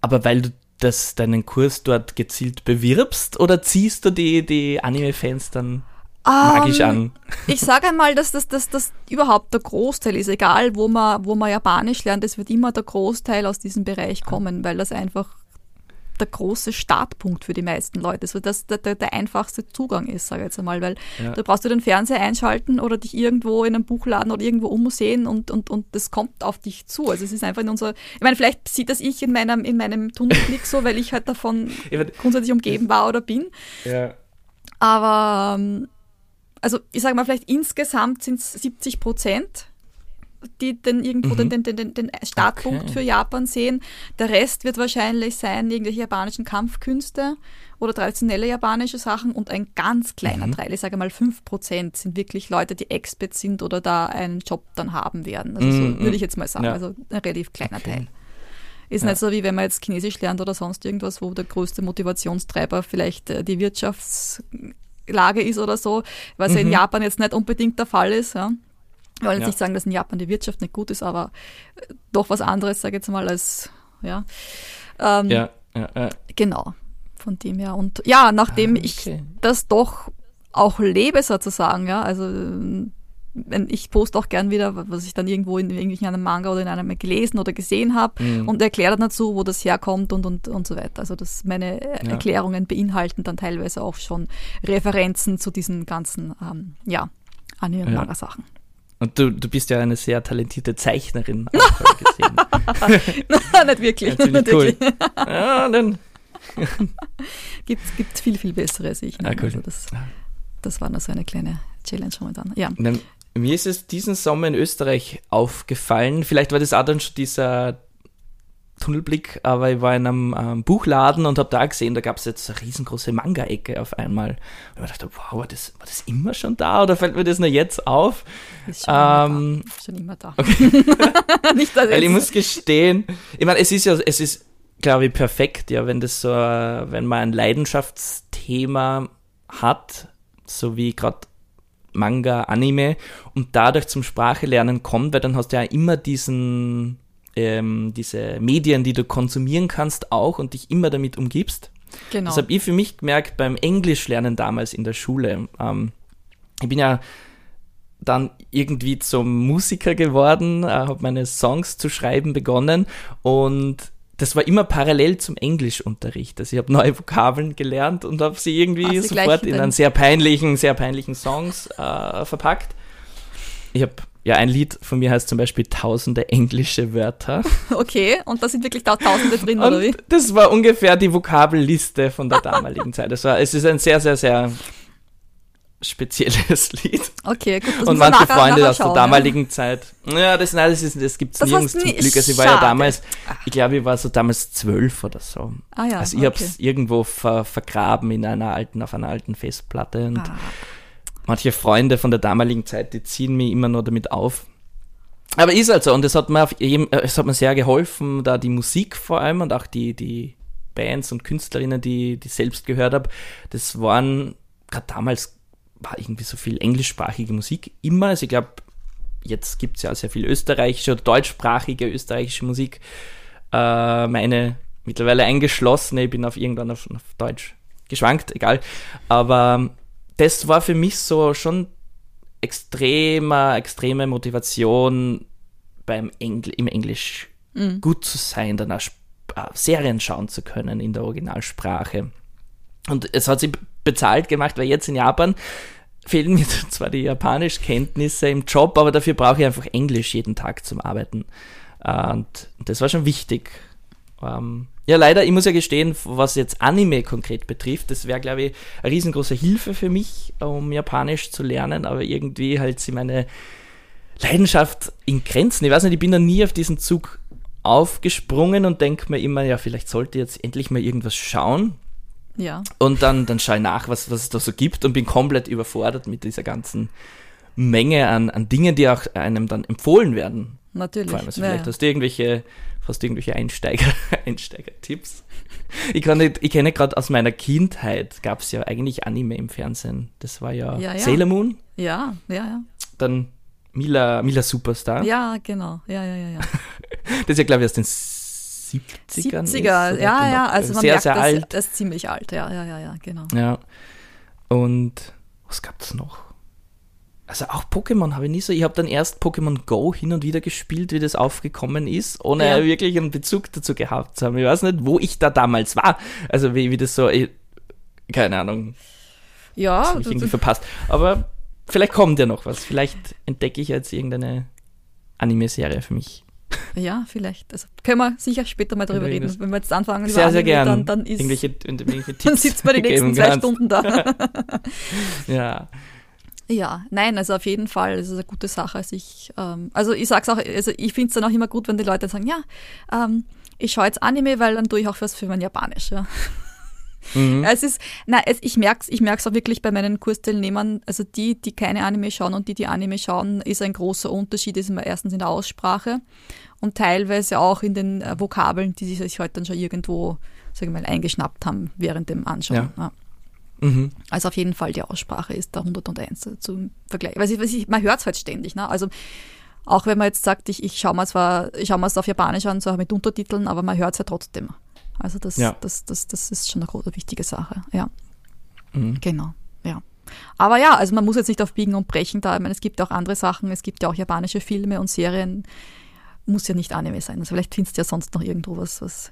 Aber weil du das, deinen Kurs dort gezielt bewirbst oder ziehst du die, die Anime-Fans dann magisch um, ähm, an. Ich sage einmal, dass das, das, das überhaupt der Großteil ist. Egal, wo man, wo man Japanisch lernt, es wird immer der Großteil aus diesem Bereich kommen, weil das einfach der große Startpunkt für die meisten Leute ist, weil das der, der, der einfachste Zugang ist, sage ich jetzt einmal, weil ja. da brauchst du den Fernseher einschalten oder dich irgendwo in einem Buchladen oder irgendwo umsehen und, und, und das kommt auf dich zu. Also es ist einfach in unserer, ich meine, vielleicht sieht das ich in meinem, in meinem Tunnelblick so, weil ich halt davon (laughs) grundsätzlich umgeben war oder bin. Ja. Aber ähm, also ich sage mal, vielleicht insgesamt sind es 70 Prozent, die den irgendwo mhm. den, den, den, den Startpunkt okay. für Japan sehen. Der Rest wird wahrscheinlich sein, irgendwelche japanischen Kampfkünste oder traditionelle japanische Sachen und ein ganz kleiner mhm. Teil, ich sage mal 5 Prozent, sind wirklich Leute, die Expert sind oder da einen Job dann haben werden. Also so mhm. würde ich jetzt mal sagen. Ja. Also ein relativ kleiner okay. Teil. Ist ja. nicht so, wie wenn man jetzt Chinesisch lernt oder sonst irgendwas, wo der größte Motivationstreiber vielleicht äh, die Wirtschafts- Lage ist oder so, was mhm. ja in. Japan jetzt nicht unbedingt der Fall ist. Ja. Ich wollte jetzt ja. nicht sagen, dass in Japan die Wirtschaft nicht gut ist, aber äh, doch was anderes, sage ich jetzt mal, als, ja. Ähm, ja. Ja, ja. Genau. Von dem her. Und ja, nachdem Ah, ich okay. das doch auch lebe sozusagen, ja, also wenn ich poste auch gern wieder, was ich dann irgendwo in irgendwelchen einem Manga oder in einem gelesen oder gesehen habe Mhm. und erkläre dann dazu, wo das herkommt und, und, und so weiter. Also das, meine Ja. Erklärungen beinhalten dann teilweise auch schon Referenzen zu diesen ganzen, ähm, ja, Anime- und Ja. Und du, du bist ja eine sehr talentierte Zeichnerin, (laughs) gesehen. nicht wirklich. Ja, nicht cool. wirklich. ja, dann. (laughs) Gibt gibt viel, viel bessere als ich. ne? Ah, cool. Also das, das war nur so eine kleine Challenge momentan. Ja. Dann, mir ist es diesen Sommer in Österreich aufgefallen. Vielleicht war das auch dann schon dieser Tunnelblick, aber ich war in einem ähm, Buchladen und habe da gesehen, da gab es jetzt eine riesengroße Manga-Ecke auf einmal. Und ich dachte, wow, war das, war das immer schon da oder fällt mir das nur jetzt auf? Ist schon immer Ähm, da. Ist schon immer da. (laughs) (laughs) Nicht, dass Weil ich muss gestehen, ich meine, es ist ja, es ist, glaube ich, perfekt, ja, wenn das so, wenn man ein Leidenschaftsthema hat, so wie gerade Manga, Anime und dadurch zum Sprachelernen kommt, weil dann hast du ja immer diesen, ähm, diese Medien, die du konsumieren kannst auch und dich immer damit umgibst. genau. Das habe ich für mich gemerkt beim Englischlernen damals in der Schule. Ähm, ich bin ja dann irgendwie zum Musiker geworden, äh, habe meine Songs zu schreiben begonnen und das war immer parallel zum Englischunterricht. Also ich habe neue Vokabeln gelernt und habe sie irgendwie sofort in einen sehr peinlichen, sehr peinlichen Songs äh, verpackt. Ich habe ja ein Lied von mir heißt zum Beispiel Tausende englische Wörter. (laughs) Okay, und da sind wirklich Tausende drin, oder wie? Und das war ungefähr die Vokabelliste von der damaligen Zeit. Das war, es ist ein sehr, sehr, sehr spezielles (laughs) Lied. Okay, gut. Das und manche nachher- Freunde nachher aus der damaligen Zeit. Ja, das, nein, das, ist, das gibt's Das nirgends zum nie- Glück. Also ich war ja damals, ich glaube, ich war so damals zwölf oder so. Ja. Ah ja, also ich okay. hab's irgendwo ver, vergraben in einer alten, auf einer alten Festplatte. Und Ah, manche Freunde von der damaligen Zeit, die ziehen mich immer nur damit auf. Aber ist halt so, und es hat mir, auf äh, es hat mir sehr geholfen, da die Musik vor allem und auch die, die Bands und Künstlerinnen, die, die ich selbst gehört habe, das waren, gerade damals war irgendwie so viel englischsprachige Musik immer. Also ich glaube, jetzt gibt es ja sehr viel österreichische oder deutschsprachige österreichische Musik. Äh, meine mittlerweile eingeschlossene, ich bin auf irgendwann auf, auf Deutsch geschwankt, egal. Aber das war für mich so schon extremer, extreme Motivation beim Engl im Englisch Mhm. gut zu sein, dann auch äh, Serien schauen zu können in der Originalsprache. Und es hat sich bezahlt gemacht, weil jetzt in Japan fehlen mir (laughs) zwar die Japanischkenntnisse im Job, aber dafür brauche ich einfach Englisch jeden Tag zum Arbeiten. Äh, Und das war schon wichtig. Ähm, ja, leider, ich muss ja gestehen, was jetzt Anime konkret betrifft, das wäre, glaube ich, eine riesengroße Hilfe für mich, um Japanisch zu lernen, aber irgendwie halt sie meine Leidenschaft in Grenzen. Ich weiß nicht, ich bin da nie auf diesen Zug aufgesprungen und denke mir immer, ja, vielleicht sollte ich jetzt endlich mal irgendwas schauen. ja. Und dann, dann schaue ich nach, was, was es da so gibt und bin komplett überfordert mit dieser ganzen Menge an, an Dingen, die auch einem dann empfohlen werden. Natürlich. Vor allem, also ja, vielleicht ja. hast du irgendwelche, hast du irgendwelche Einsteiger, (laughs) Einsteiger-Tipps. Ich, kann nicht, ich kenne gerade aus meiner Kindheit, gab es ja eigentlich Anime im Fernsehen. Das war ja, Ja, ja. Sailor Moon, ja, ja, ja. dann Mila, Mila Superstar. Ja, genau. Ja, ja, ja, ja. (laughs) Das ist ja, glaube ich, aus den 70ern. 70er, ist, ja, oder ja. Also man sehr, merkt, sehr das, alt. das ist ziemlich alt. Ja, ja, ja, ja, genau. Ja. Und was gab's noch? Also auch Pokémon habe ich nie so. Ich habe dann erst Pokémon Go hin und wieder gespielt, wie das aufgekommen ist, ohne Ja. wirklich einen Bezug dazu gehabt zu haben. Ich weiß nicht, wo ich da damals war. Also wie, wie das so, ich, keine Ahnung, Ja, das habe ich irgendwie verpasst. Aber vielleicht kommt ja noch was. Vielleicht entdecke ich jetzt irgendeine Anime-Serie für mich. ja, vielleicht. Also können wir sicher später mal drüber reden. Wenn wir jetzt anfangen, über Sehr, sehr Anime, gern. dann, dann, ist, irgendwelche, irgendwelche (laughs) Tipps dann sitzt man die nächsten zwei. Stunden da. (laughs) Ja. Ja, nein, also auf jeden Fall, es ist eine gute Sache. Also ich, ähm, also ich sag's auch, also ich finde es dann auch immer gut, wenn die Leute sagen, ja, ähm, ich schaue jetzt Anime, weil dann tue ich auch was für mein Japanisch. Ja. Mhm. Es ist, na, es, ich merk's, ich merk's auch wirklich bei meinen Kursteilnehmern, also die, die keine Anime schauen und die, die Anime schauen, ist ein großer Unterschied, ist immer erstens in der Aussprache und teilweise auch in den äh, Vokabeln, die sie sich heute dann schon irgendwo, sagen wir mal, eingeschnappt haben während dem Anschauen. Ja. Mhm. Also auf jeden Fall die Aussprache ist da 101 zum Vergleich. Weil ich, man hört es halt ständig. Ne? Also auch wenn man jetzt sagt, ich, ich schaue mir zwar, ich schaue mir es auf Japanisch an, so mit Untertiteln, aber man hört es ja trotzdem. Also das, Ja. das, das, das ist schon eine große, wichtige Sache. Ja, Mhm. genau. Ja. Aber ja, also man muss jetzt nicht auf Biegen und Brechen da. Ich meine, es gibt auch andere Sachen. Es gibt ja auch japanische Filme und Serien. Muss ja nicht Anime sein. Also vielleicht findest du ja sonst noch irgendwo was, was.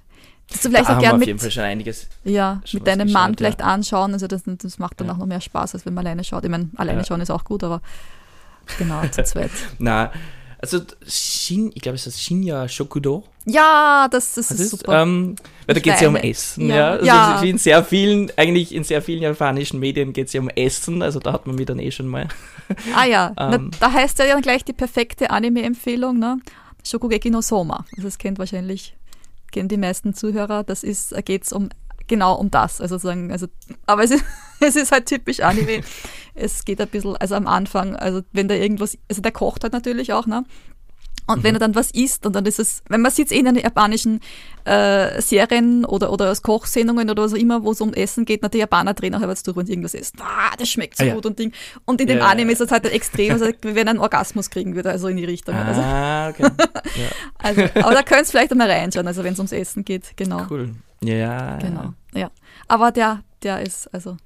Das du vielleicht da auch haben wir gern auf mit, jeden Fall schon einiges. ja, mit deinem Mann vielleicht anschauen. Also das, das macht dann Ja. auch noch mehr Spaß, als wenn man alleine schaut. Ich meine, alleine Ja. schauen ist auch gut, aber genau, zu (laughs) zweit. Na, also Shin, ich glaube, es heißt Shinya Shokudo. Ja, das, das ist ist, super. ähm, weil da geht es ja um. Essen, Ja. ja. Also Ja. In sehr vielen, eigentlich in sehr vielen japanischen Medien geht es ja um Essen, also da hat man mich dann eh schon mal. (laughs) Ah ja, Na, Ähm. da heißt ja dann gleich die perfekte Anime-Empfehlung, ne? Shokugeki no Soma. Also das kennt wahrscheinlich, kennen die meisten Zuhörer. Das ist, da geht's um genau um das. Also sagen, also, aber es ist, (laughs) es ist halt typisch Anime. es geht ein bisschen, also am Anfang, also wenn da irgendwas, also der kocht halt natürlich auch, ne? Und wenn er dann was isst und dann ist es, wenn man sieht in den japanischen äh, Serien oder, oder aus Kochsendungen oder was auch immer, wo es um Essen geht, na, die Japaner drehen auch etwas durch und irgendwas essen. Ah, das schmeckt so Ah, ja. gut und Ding. Und in dem Ja, Anime ja. ist es halt extrem, also (laughs) wenn er einen Orgasmus kriegen würde, also in die Richtung. Also, Ah, okay. ja, (laughs) also, aber da könnt ihr vielleicht einmal reinschauen, also wenn es ums Essen geht, genau. cool. Ja, Genau, ja. Aber der, der ist, also,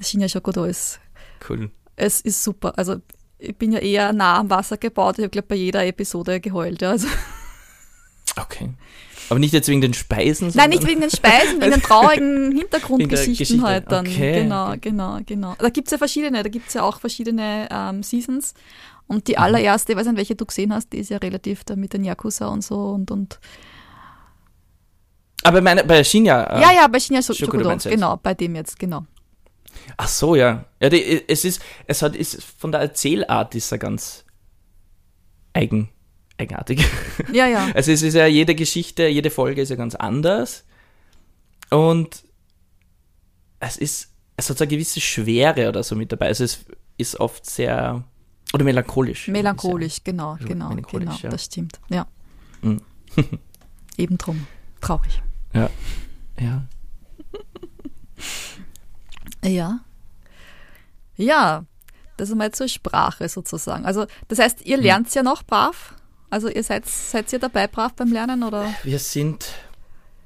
Shinya Shokodo ist cool. es ist super. Also ich bin ja eher nah am Wasser gebaut. Ich habe, glaube bei jeder Episode geheult. Ja. Also, Okay. Aber nicht jetzt wegen den Speisen, nein, nicht wegen den Speisen, wegen den (laughs) traurigen Hintergrundgeschichten Geschichte. halt dann. Okay. Genau, genau, genau. Da gibt es ja verschiedene, da gibt es ja auch verschiedene ähm, Seasons. Und die allererste, ich weiß nicht, welche du gesehen hast, die ist ja relativ da mit den Yakuza und so und, und Aber meine, bei Shinya. äh, ja, ja, bei Shinya du jetzt? genau, bei dem jetzt, genau. Ach so, ja. Ja, die, es ist, es hat, ist von der Erzählart ist er ganz eigen, eigenartig. Ja, ja. (laughs) Also es ist ja jede Geschichte, jede Folge ist ja ganz anders. Und es ist, es hat so eine gewisse Schwere oder so mit dabei. Also es ist oft sehr, oder melancholisch. Melancholisch, genau, Also genau, melancholisch, genau, ja. das stimmt. Ja. Mhm. (laughs) Eben drum. Traurig. Ja. Ja. Ja. Ja, das ist mal zur Sprache sozusagen. Also, das heißt, Hm. ihr lernt ja noch brav? Also, ihr seid, seid ihr dabei brav beim Lernen oder? Wir sind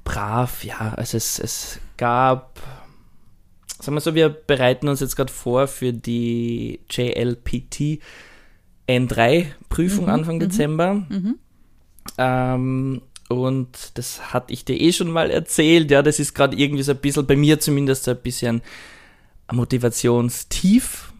brav, ja. Also es, es gab, sagen wir so, wir bereiten uns jetzt gerade vor für die JLPT N3-Prüfung Mhm, Anfang mhm, Dezember. Mhm. Ähm, und das hatte ich dir eh schon mal erzählt. Ja, das ist gerade irgendwie so ein bisschen, bei mir zumindest so ein bisschen Motivationstief.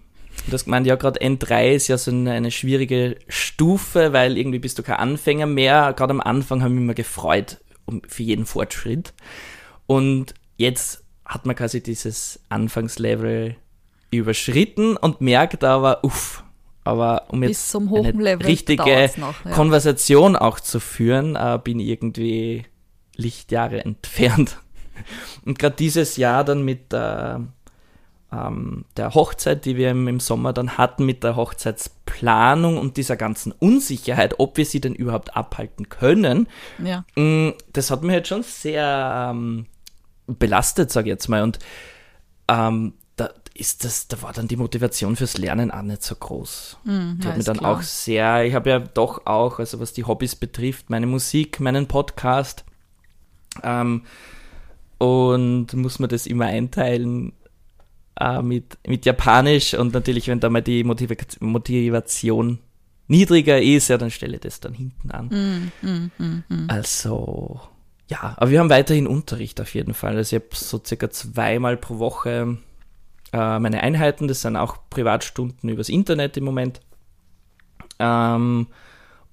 Du hast gemeint, ja, gerade N3 ist ja so eine, eine schwierige Stufe, weil irgendwie bist du kein Anfänger mehr. Gerade am Anfang haben wir immer gefreut um, für jeden Fortschritt. Und jetzt hat man quasi dieses Anfangslevel überschritten und merkt aber, uff, aber um jetzt eine richtige noch, ja. Konversation auch zu führen, äh, bin ich irgendwie Lichtjahre entfernt. (laughs) Und gerade dieses Jahr dann mit der, ähm, der Hochzeit, die wir im, Sommer dann hatten, mit der Hochzeitsplanung und dieser ganzen Unsicherheit, ob wir sie denn überhaupt abhalten können, Ja. Mm, das hat mich jetzt schon sehr ähm, belastet, sage ich jetzt mal. Und ähm, da ist das, da war dann die Motivation fürs Lernen auch nicht so groß. Mhm, Ich ja, habe mir dann klar. auch sehr, ich habe ja doch auch, also was die Hobbys betrifft, meine Musik, meinen Podcast ähm, und muss man das immer einteilen äh, mit, mit Japanisch und natürlich, wenn da mal die Motiva Motivation niedriger ist, ja, dann stelle ich das dann hinten an. Mhm, mhm, mhm, mhm. Also, ja, aber wir haben weiterhin Unterricht auf jeden Fall. Also ich habe so circa zweimal pro Woche äh, meine Einheiten, das sind auch Privatstunden übers Internet im Moment. Ähm,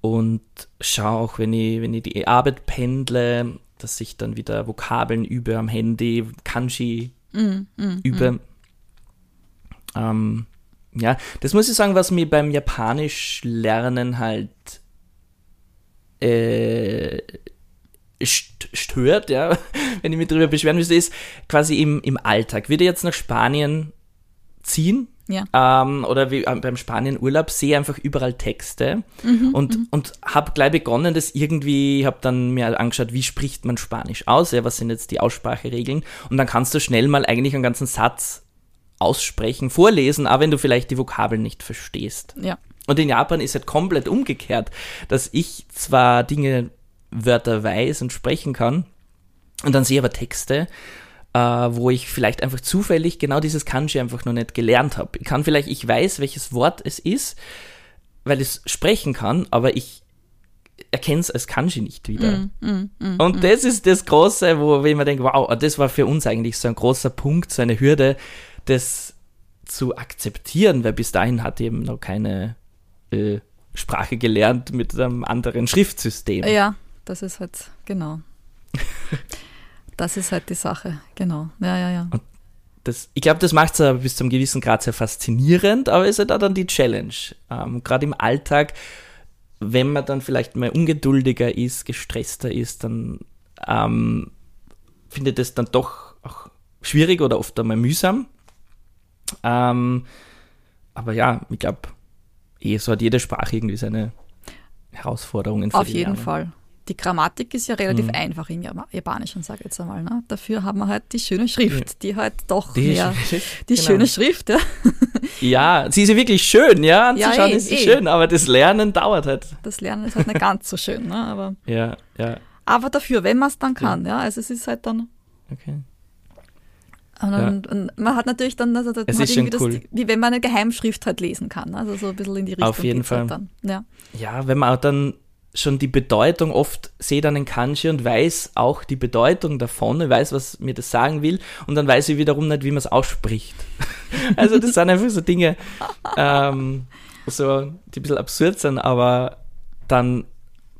und schaue auch, wenn ich, wenn ich die Arbeit pendle, dass ich dann wieder Vokabeln übe am Handy, Kanji Mhm, mhm, übe. Ähm, ja, das muss ich sagen, was mir beim Japanisch lernen halt äh, st stört, ja, (laughs) wenn ich mich darüber beschweren müsste, ist quasi im, im Alltag. Würde jetzt nach Spanien ziehen Ja. ähm, oder wie, äh, beim Spanien-Urlaub sehe einfach überall Texte und, und habe gleich begonnen, das irgendwie, habe dann mir angeschaut, wie spricht man Spanisch aus, ja, was sind jetzt die Ausspracheregeln und dann kannst du schnell mal eigentlich einen ganzen Satz aussprechen, vorlesen, auch wenn du vielleicht die Vokabeln nicht verstehst. Ja. Und in Japan ist halt komplett umgekehrt, dass ich zwar Dinge Wörter weiß und sprechen kann, Und dann sehe ich aber Texte, äh, wo ich vielleicht einfach zufällig genau dieses Kanji einfach noch nicht gelernt habe. Ich kann vielleicht, ich weiß, welches Wort es ist, weil ich es sprechen kann, aber ich erkenne es als Kanji nicht wieder. Mm, mm, mm, Und das ist das Große, wo ich mir denke, wow, das war für uns eigentlich so ein großer Punkt, so eine Hürde, das zu akzeptieren, weil bis dahin hat eben noch keine äh, Sprache gelernt mit einem anderen Schriftsystem. Ja, das ist halt, genau. (laughs) das ist halt die Sache, genau. Ja, ja, ja. Und das, ich glaube, das macht es bis zu einem gewissen Grad sehr faszinierend, aber ist halt auch dann die Challenge. Ähm, Gerade im Alltag, wenn man dann vielleicht mal ungeduldiger ist, gestresster ist, dann ähm, findet es dann doch auch schwierig oder oft einmal mühsam. Ähm, aber ja, ich glaube, eh, so hat jede Sprache irgendwie seine Herausforderungen. Auf jeden Lernen. Fall. Die Grammatik ist ja relativ mhm. einfach im Japanischen, sage ich jetzt einmal. Ne? Dafür haben wir halt die schöne Schrift, die halt doch die mehr, die genau. schöne Schrift, ja. (laughs) Ja, sie ist ja wirklich schön, ja, anzuschauen ja, eh, ist sie eh. schön, aber das Lernen dauert halt. Das Lernen ist halt nicht ganz so schön, ne? aber. Ja, ja. Aber dafür, wenn man es dann kann, ja. ja, also es ist halt dann. Okay. Und, ja. und, man hat natürlich dann, also es ist schon cool. Das, wie wenn man eine Geheimschrift halt lesen kann. Also so ein bisschen in die Richtung. Auf jeden Fall. Halt dann. Ja. ja, wenn man auch dann schon die Bedeutung oft sehe dann in Kanji und weiß auch die Bedeutung davon, weiß, was mir das sagen will und dann weiß ich wiederum nicht, wie man es ausspricht. (laughs) also das sind einfach so Dinge, ähm, so, die ein bisschen absurd sind, aber dann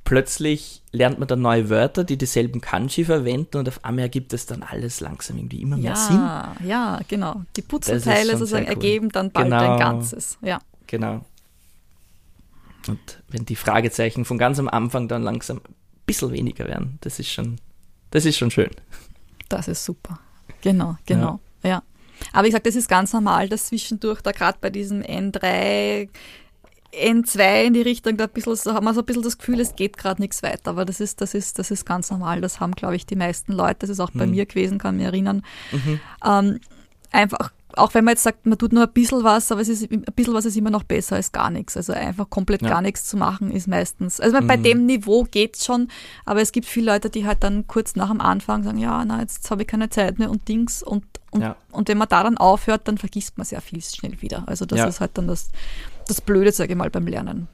plötzlich lernt man dann neue Wörter, die dieselben Kanji verwenden und auf einmal ergibt es dann alles langsam irgendwie immer mehr ja, Sinn. Ja, genau. Die Puzzleteile sozusagen cool. ergeben dann bald genau, ein Ganzes. Ja. Genau. Und wenn die Fragezeichen von ganz am Anfang dann langsam ein bisschen weniger werden, das ist schon, das ist schon schön. Das ist super. Genau, genau. Ja. ja. Aber ich sage, das ist ganz normal, dass zwischendurch da gerade bei diesem N3 N2 in die Richtung, da ein bisschen, so, haben wir so ein bisschen das Gefühl, es geht gerade nichts weiter. Aber das ist, das, ist, das ist ganz normal. Das haben, glaube ich, die meisten Leute. Das ist auch bei mhm. mir gewesen, kann mich erinnern. Mhm. Ähm, einfach, auch wenn man jetzt sagt, man tut nur ein bisschen was, aber es ist, ein bisschen was ist immer noch besser als gar nichts. Also einfach komplett ja. gar nichts zu machen ist meistens. Also mhm. bei dem Niveau geht es schon, aber es gibt viele Leute, die halt dann kurz nach dem Anfang sagen, ja, na, jetzt habe ich keine Zeit mehr und Dings und, und, ja. und wenn man da dann aufhört, dann vergisst man sehr viel schnell wieder. Also das ja. ist halt dann das, das Blöde, sage ich mal, beim Lernen.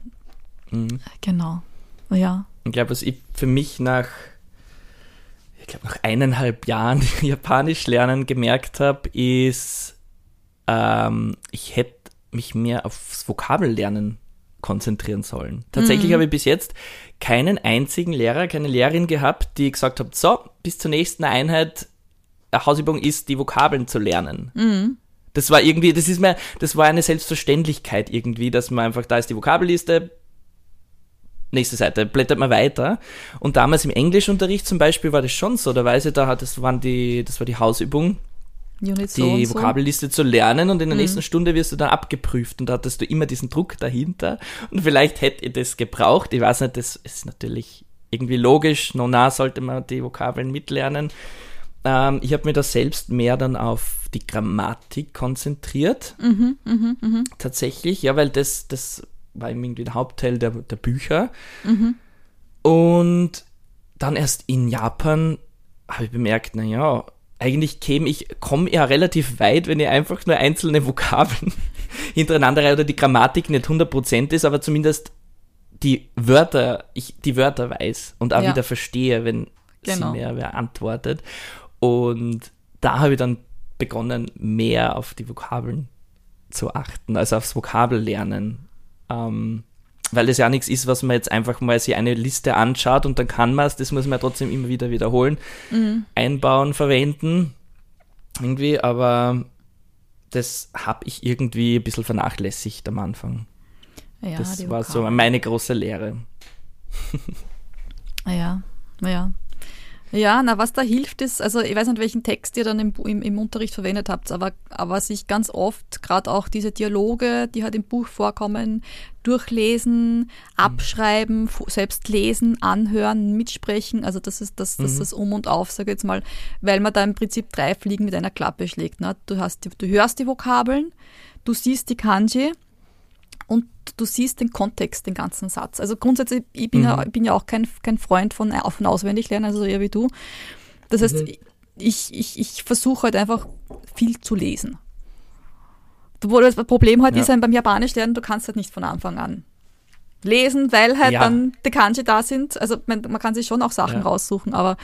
Mhm. Genau. Ja. Ich glaube, was ich für mich nach, ich glaube, nach eineinhalb Jahren (laughs) Japanisch lernen gemerkt habe, ist, ähm, ich hätte mich mehr aufs Vokabellernen konzentrieren sollen. Tatsächlich mhm. habe ich bis jetzt keinen einzigen Lehrer, keine Lehrerin gehabt, die gesagt hat, so, bis zur nächsten Einheit, Hausübung ist, die Vokabeln zu lernen. Mhm. Das war irgendwie, das ist mir, das war eine Selbstverständlichkeit irgendwie, dass man einfach, da ist die Vokabelliste, nächste Seite, blättert man weiter. Und damals im Englischunterricht zum Beispiel war das schon so, da weiß ich, da hat, das waren die, das war die Hausübung, Unit die so Vokabelliste so. zu lernen und in der mhm. nächsten Stunde wirst du dann abgeprüft und da hattest du immer diesen Druck dahinter und vielleicht hätte ich das gebraucht, ich weiß nicht, das ist natürlich irgendwie logisch, nona sollte man die Vokabeln mitlernen, ähm, ich habe mir da selbst mehr dann auf die Grammatik konzentriert. Mhm, mh, mh. Tatsächlich, ja, weil das, das war irgendwie der Hauptteil der, der Bücher. Mhm. Und dann erst in Japan habe ich bemerkt, naja, eigentlich käme ich, komme ja relativ weit, wenn ich einfach nur einzelne Vokabeln (laughs) hintereinander oder die Grammatik nicht 100% ist, aber zumindest die Wörter, ich die Wörter weiß und auch ja. wieder verstehe, wenn genau. sie mir wer antwortet. Und da habe ich dann begonnen, mehr auf die Vokabeln zu achten, also aufs Vokabellernen. Ähm, weil es ja nichts ist, was man jetzt einfach mal sich eine Liste anschaut und dann kann man es, das muss man ja trotzdem immer wieder wiederholen, mhm. einbauen, verwenden. Irgendwie, aber das habe ich irgendwie ein bisschen vernachlässigt am Anfang. Ja, das war so meine große Lehre. (laughs) ja, ja. Ja, na, was da hilft ist, also ich weiß nicht, welchen Text ihr dann im, im, im Unterricht verwendet habt, aber, aber sich ganz oft gerade auch diese Dialoge, die halt im Buch vorkommen, durchlesen, abschreiben, selbst lesen, anhören, mitsprechen. Also das ist das, das, mhm. das Um und Auf, sage ich jetzt mal, weil man da im Prinzip drei Fliegen mit einer Klappe schlägt. Ne? Du, hast die, du hörst die Vokabeln, du siehst die Kanji und du siehst den Kontext, den ganzen Satz. Also grundsätzlich, ich bin, mhm. ja, bin ja auch kein, kein Freund von, von Auswendiglernen, also eher wie du. Das heißt, mhm. ich, ich, ich versuche halt einfach viel zu lesen. Wo das Problem halt ja. ist beim Japanisch lernen, du kannst halt nicht von Anfang an lesen, weil halt ja. dann die Kanji da sind. Also man, man, kann sich schon auch Sachen raussuchen, aber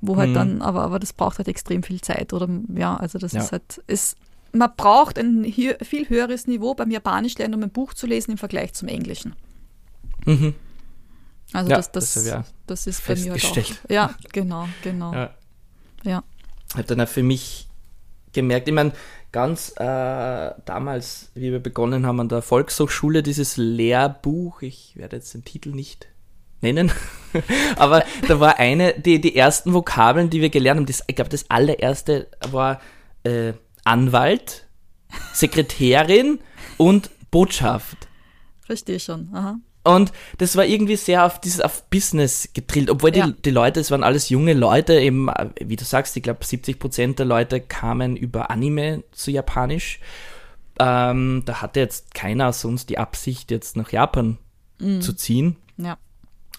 wo halt mhm. dann, aber, aber das braucht halt extrem viel Zeit. Oder ja, also das ist halt, ist, man braucht ein viel höheres Niveau beim Japanisch lernen, um ein Buch zu lesen im Vergleich zum Englischen. Mhm. Also das, das, das, das ist bei mir halt auch. (laughs) Ja, genau, genau. Ja. ja. Ich habe dann auch für mich gemerkt, ich meine, ganz äh, damals, wie wir begonnen haben an der Volkshochschule, dieses Lehrbuch, ich werde jetzt den Titel nicht nennen, (laughs) aber da war eine, die, die ersten Vokabeln, die wir gelernt haben, das, ich glaube, das allererste war äh, Anwalt, Sekretärin und Botschaft. Verstehe schon, aha. Und das war irgendwie sehr auf dieses auf Business getrillt, obwohl die, ja. die Leute, es waren alles junge Leute, eben, wie du sagst, ich glaube 70 Prozent der Leute kamen über Anime zu Japanisch. Ähm, da hatte jetzt keiner sonst die Absicht, jetzt nach Japan mhm. zu ziehen. Ja.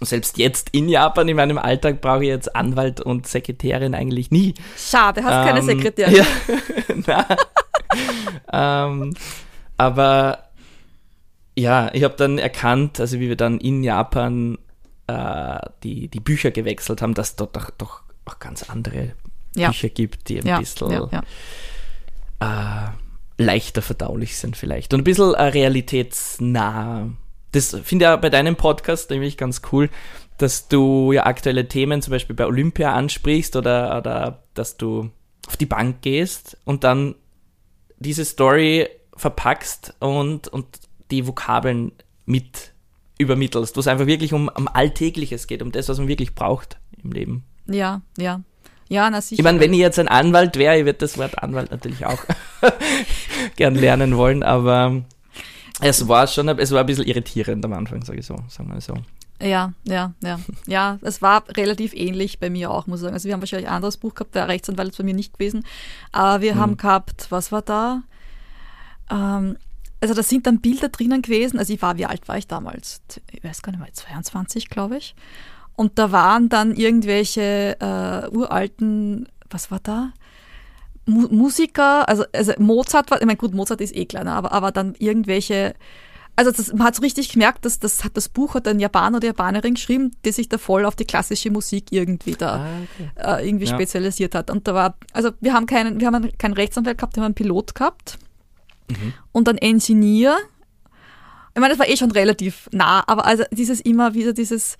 Selbst jetzt in Japan, in meinem Alltag, brauche ich jetzt Anwalt und Sekretärin eigentlich nie. Schade, hast ähm, keine Sekretärin. Ja, (laughs) ähm, aber ja, ich habe dann erkannt, also wie wir dann in Japan äh, die, die Bücher gewechselt haben, dass es dort doch, doch auch ganz andere ja. Bücher gibt, die ein ja, bisschen ja, äh, leichter verdaulich sind vielleicht und ein bisschen äh, realitätsnah. Das finde ich ja bei deinem Podcast nämlich ganz cool, dass du ja aktuelle Themen zum Beispiel bei Olympia ansprichst oder, oder dass du auf die Bank gehst und dann diese Story verpackst und, und die Vokabeln mit übermittelst, wo es einfach wirklich um, um Alltägliches geht, um das, was man wirklich braucht im Leben. Ja, ja. Ja, na sicher. Ich meine, wenn ich jetzt ein Anwalt wäre, ich würde das Wort Anwalt natürlich auch (laughs) gern lernen wollen, aber es war schon, es war ein bisschen irritierend am Anfang, sage ich so, sagen wir so. Ja, ja, ja. Ja, es war relativ ähnlich bei mir auch, muss ich sagen. Also wir haben wahrscheinlich ein anderes Buch gehabt, der Rechtsanwalt ist bei mir nicht gewesen. Aber wir hm. haben gehabt, was war da? Ähm, also da sind dann Bilder drinnen gewesen. Also ich war, wie alt war ich damals? Ich weiß gar nicht mehr, 22, glaube ich. Und da waren dann irgendwelche äh, uralten, was war da? Mu Musiker, also, also Mozart war, ich meine, gut, Mozart ist eh kleiner, aber, aber dann irgendwelche, also das, man hat so richtig gemerkt, dass das, hat das Buch hat ein Japaner oder Japanerin geschrieben, die sich da voll auf die klassische Musik irgendwie da ah, okay. äh, irgendwie ja. spezialisiert hat. Und da war, also wir haben keinen, wir haben keinen Rechtsanwalt gehabt, wir haben einen Pilot gehabt mhm. und dann Engineer. Ich meine, das war eh schon relativ nah, aber also dieses immer wieder dieses, äh,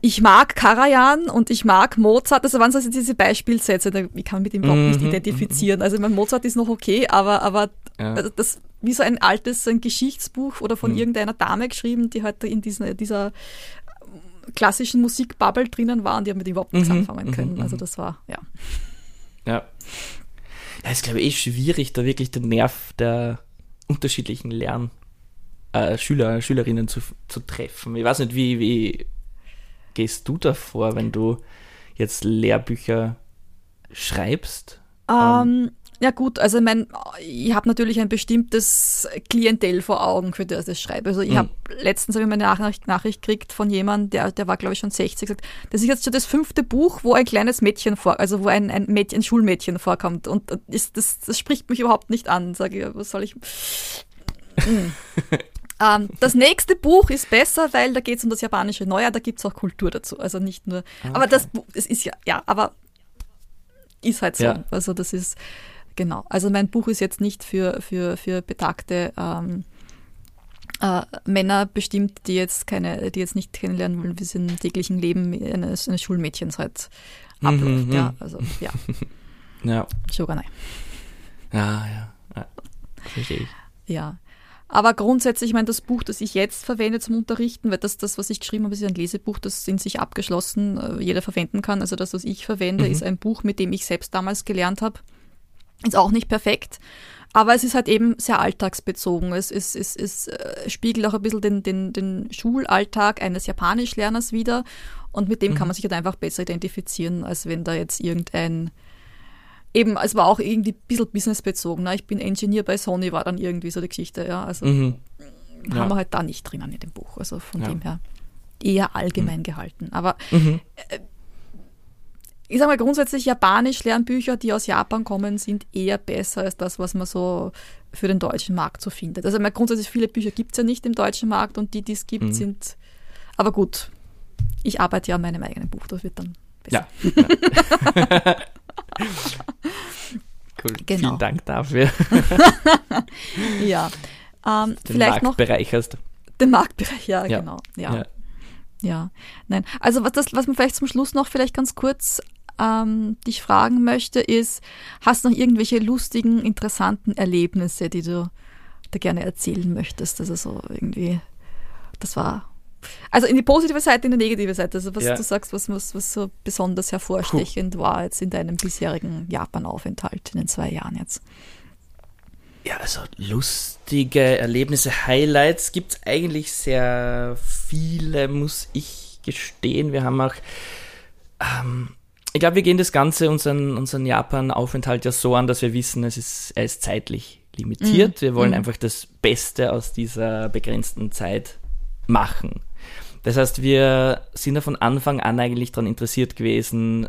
ich mag Karajan und ich mag Mozart, das waren so diese Beispielsätze, ich kann mit ihm überhaupt nicht mhm, identifizieren. Also ich meine, Mozart ist noch okay, aber, aber ja. also das wie so ein altes ein Geschichtsbuch oder von mhm. irgendeiner Dame geschrieben, die halt in diesen, dieser klassischen Musikbubble drinnen war und die haben mit überhaupt nichts mhm. anfangen können. Mhm. Also das war, ja. Ja. Ja, ist, glaube ich, eh schwierig, da wirklich den Nerv der unterschiedlichen Lern äh, Schüler, Schülerinnen zu, zu treffen. Ich weiß nicht, wie, wie gehst du davor, wenn du jetzt Lehrbücher schreibst? Um, ähm, ja gut, also ich meine, ich habe natürlich ein bestimmtes Klientel vor Augen, für das ich schreibe. Also ich mhm. habe letztens habe ich eine Nachricht, Nachricht gekriegt von jemandem, der, der war glaube ich schon 60, gesagt, das ist jetzt schon das fünfte Buch, wo ein kleines Mädchen vor, also wo ein, ein Mädchen, ein Schulmädchen vorkommt. Und ist, das, das spricht mich überhaupt nicht an. Sage ich, was soll ich. Mhm. (laughs) ähm, das nächste Buch ist besser, weil da geht es um das japanische Neujahr, da gibt es auch Kultur dazu. Also nicht nur. Okay. Aber das, das ist ja, ja, aber ist halt so. Ja. Also das ist Genau. Also mein Buch ist jetzt nicht für, für, für betagte ähm, äh, Männer bestimmt, die jetzt keine, die jetzt nicht kennenlernen wollen, wie es im täglichen Leben eines, eines Schulmädchens halt abläuft. Mhm, ja, mhm. also ja. (laughs) ja. Shogunai. Ja, ja. ja. Verstehe ich. Ja. Aber grundsätzlich, ich meine, das Buch, das ich jetzt verwende zum Unterrichten, weil das, das was ich geschrieben habe, ist ein Lesebuch, das in sich abgeschlossen äh, jeder verwenden kann. Also das, was ich verwende, mhm. ist ein Buch, mit dem ich selbst damals gelernt habe. Ist auch nicht perfekt. Aber es ist halt eben sehr alltagsbezogen. Es, es, es, es äh, spiegelt auch ein bisschen den, den, den Schulalltag eines Japanischlerners wieder. Und mit dem mhm. kann man sich halt einfach besser identifizieren, als wenn da jetzt irgendein eben, es war auch irgendwie ein bisschen businessbezogen. Ne? Ich bin Engineer bei Sony, war dann irgendwie so die Geschichte, ja. Also mhm. ja. haben wir halt da nicht drinnen in dem Buch. Also von ja. dem her eher allgemein mhm. gehalten. Aber mhm. äh, ich sage mal grundsätzlich, Japanisch-Lernbücher, die aus Japan kommen, sind eher besser als das, was man so für den deutschen Markt so findet. Also grundsätzlich viele Bücher gibt es ja nicht im deutschen Markt und die, die es gibt, mhm. sind. Aber gut, ich arbeite ja an meinem eigenen Buch, das wird dann besser. Ja. (laughs) (laughs) (laughs) cool. Genau. Vielen Dank dafür. (laughs) ja. Ähm, den vielleicht Markt noch, bereicherst. Den Marktbereich, ja, ja. genau. Ja. ja. ja. nein. Also was, das, was man vielleicht zum Schluss noch vielleicht ganz kurz ähm, dich fragen möchte, ist, hast du noch irgendwelche lustigen, interessanten Erlebnisse, die du da gerne erzählen möchtest? Also so irgendwie, das war also in die positive Seite, in die negative Seite. Also was ja. du sagst, was, was, was so besonders hervorstechend cool. war jetzt in deinem bisherigen Japan-Aufenthalt in den zwei Jahren jetzt. Ja, also lustige Erlebnisse, Highlights gibt es eigentlich sehr viele, muss ich gestehen. Wir haben auch, ähm, ich glaube, wir gehen das Ganze, unseren, unseren Japan-Aufenthalt ja so an, dass wir wissen, es ist, er ist zeitlich limitiert. Mhm. Wir wollen mhm. einfach das Beste aus dieser begrenzten Zeit machen. Das heißt, wir sind ja von Anfang an eigentlich daran interessiert gewesen,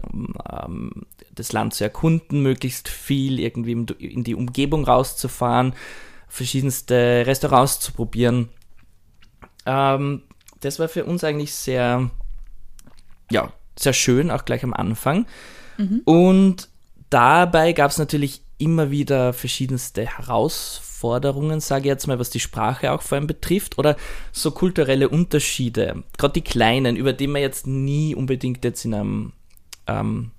ähm, das Land zu erkunden, möglichst viel irgendwie in die Umgebung rauszufahren, verschiedenste Restaurants zu probieren. Ähm, das war für uns eigentlich sehr, ja, sehr schön, auch gleich am Anfang. Mhm. Und dabei gab es natürlich immer wieder verschiedenste Herausforderungen Herausforderungen, sage ich jetzt mal, was die Sprache auch vor allem betrifft, oder so kulturelle Unterschiede, gerade die kleinen, über die man jetzt nie unbedingt jetzt in einem, ähm,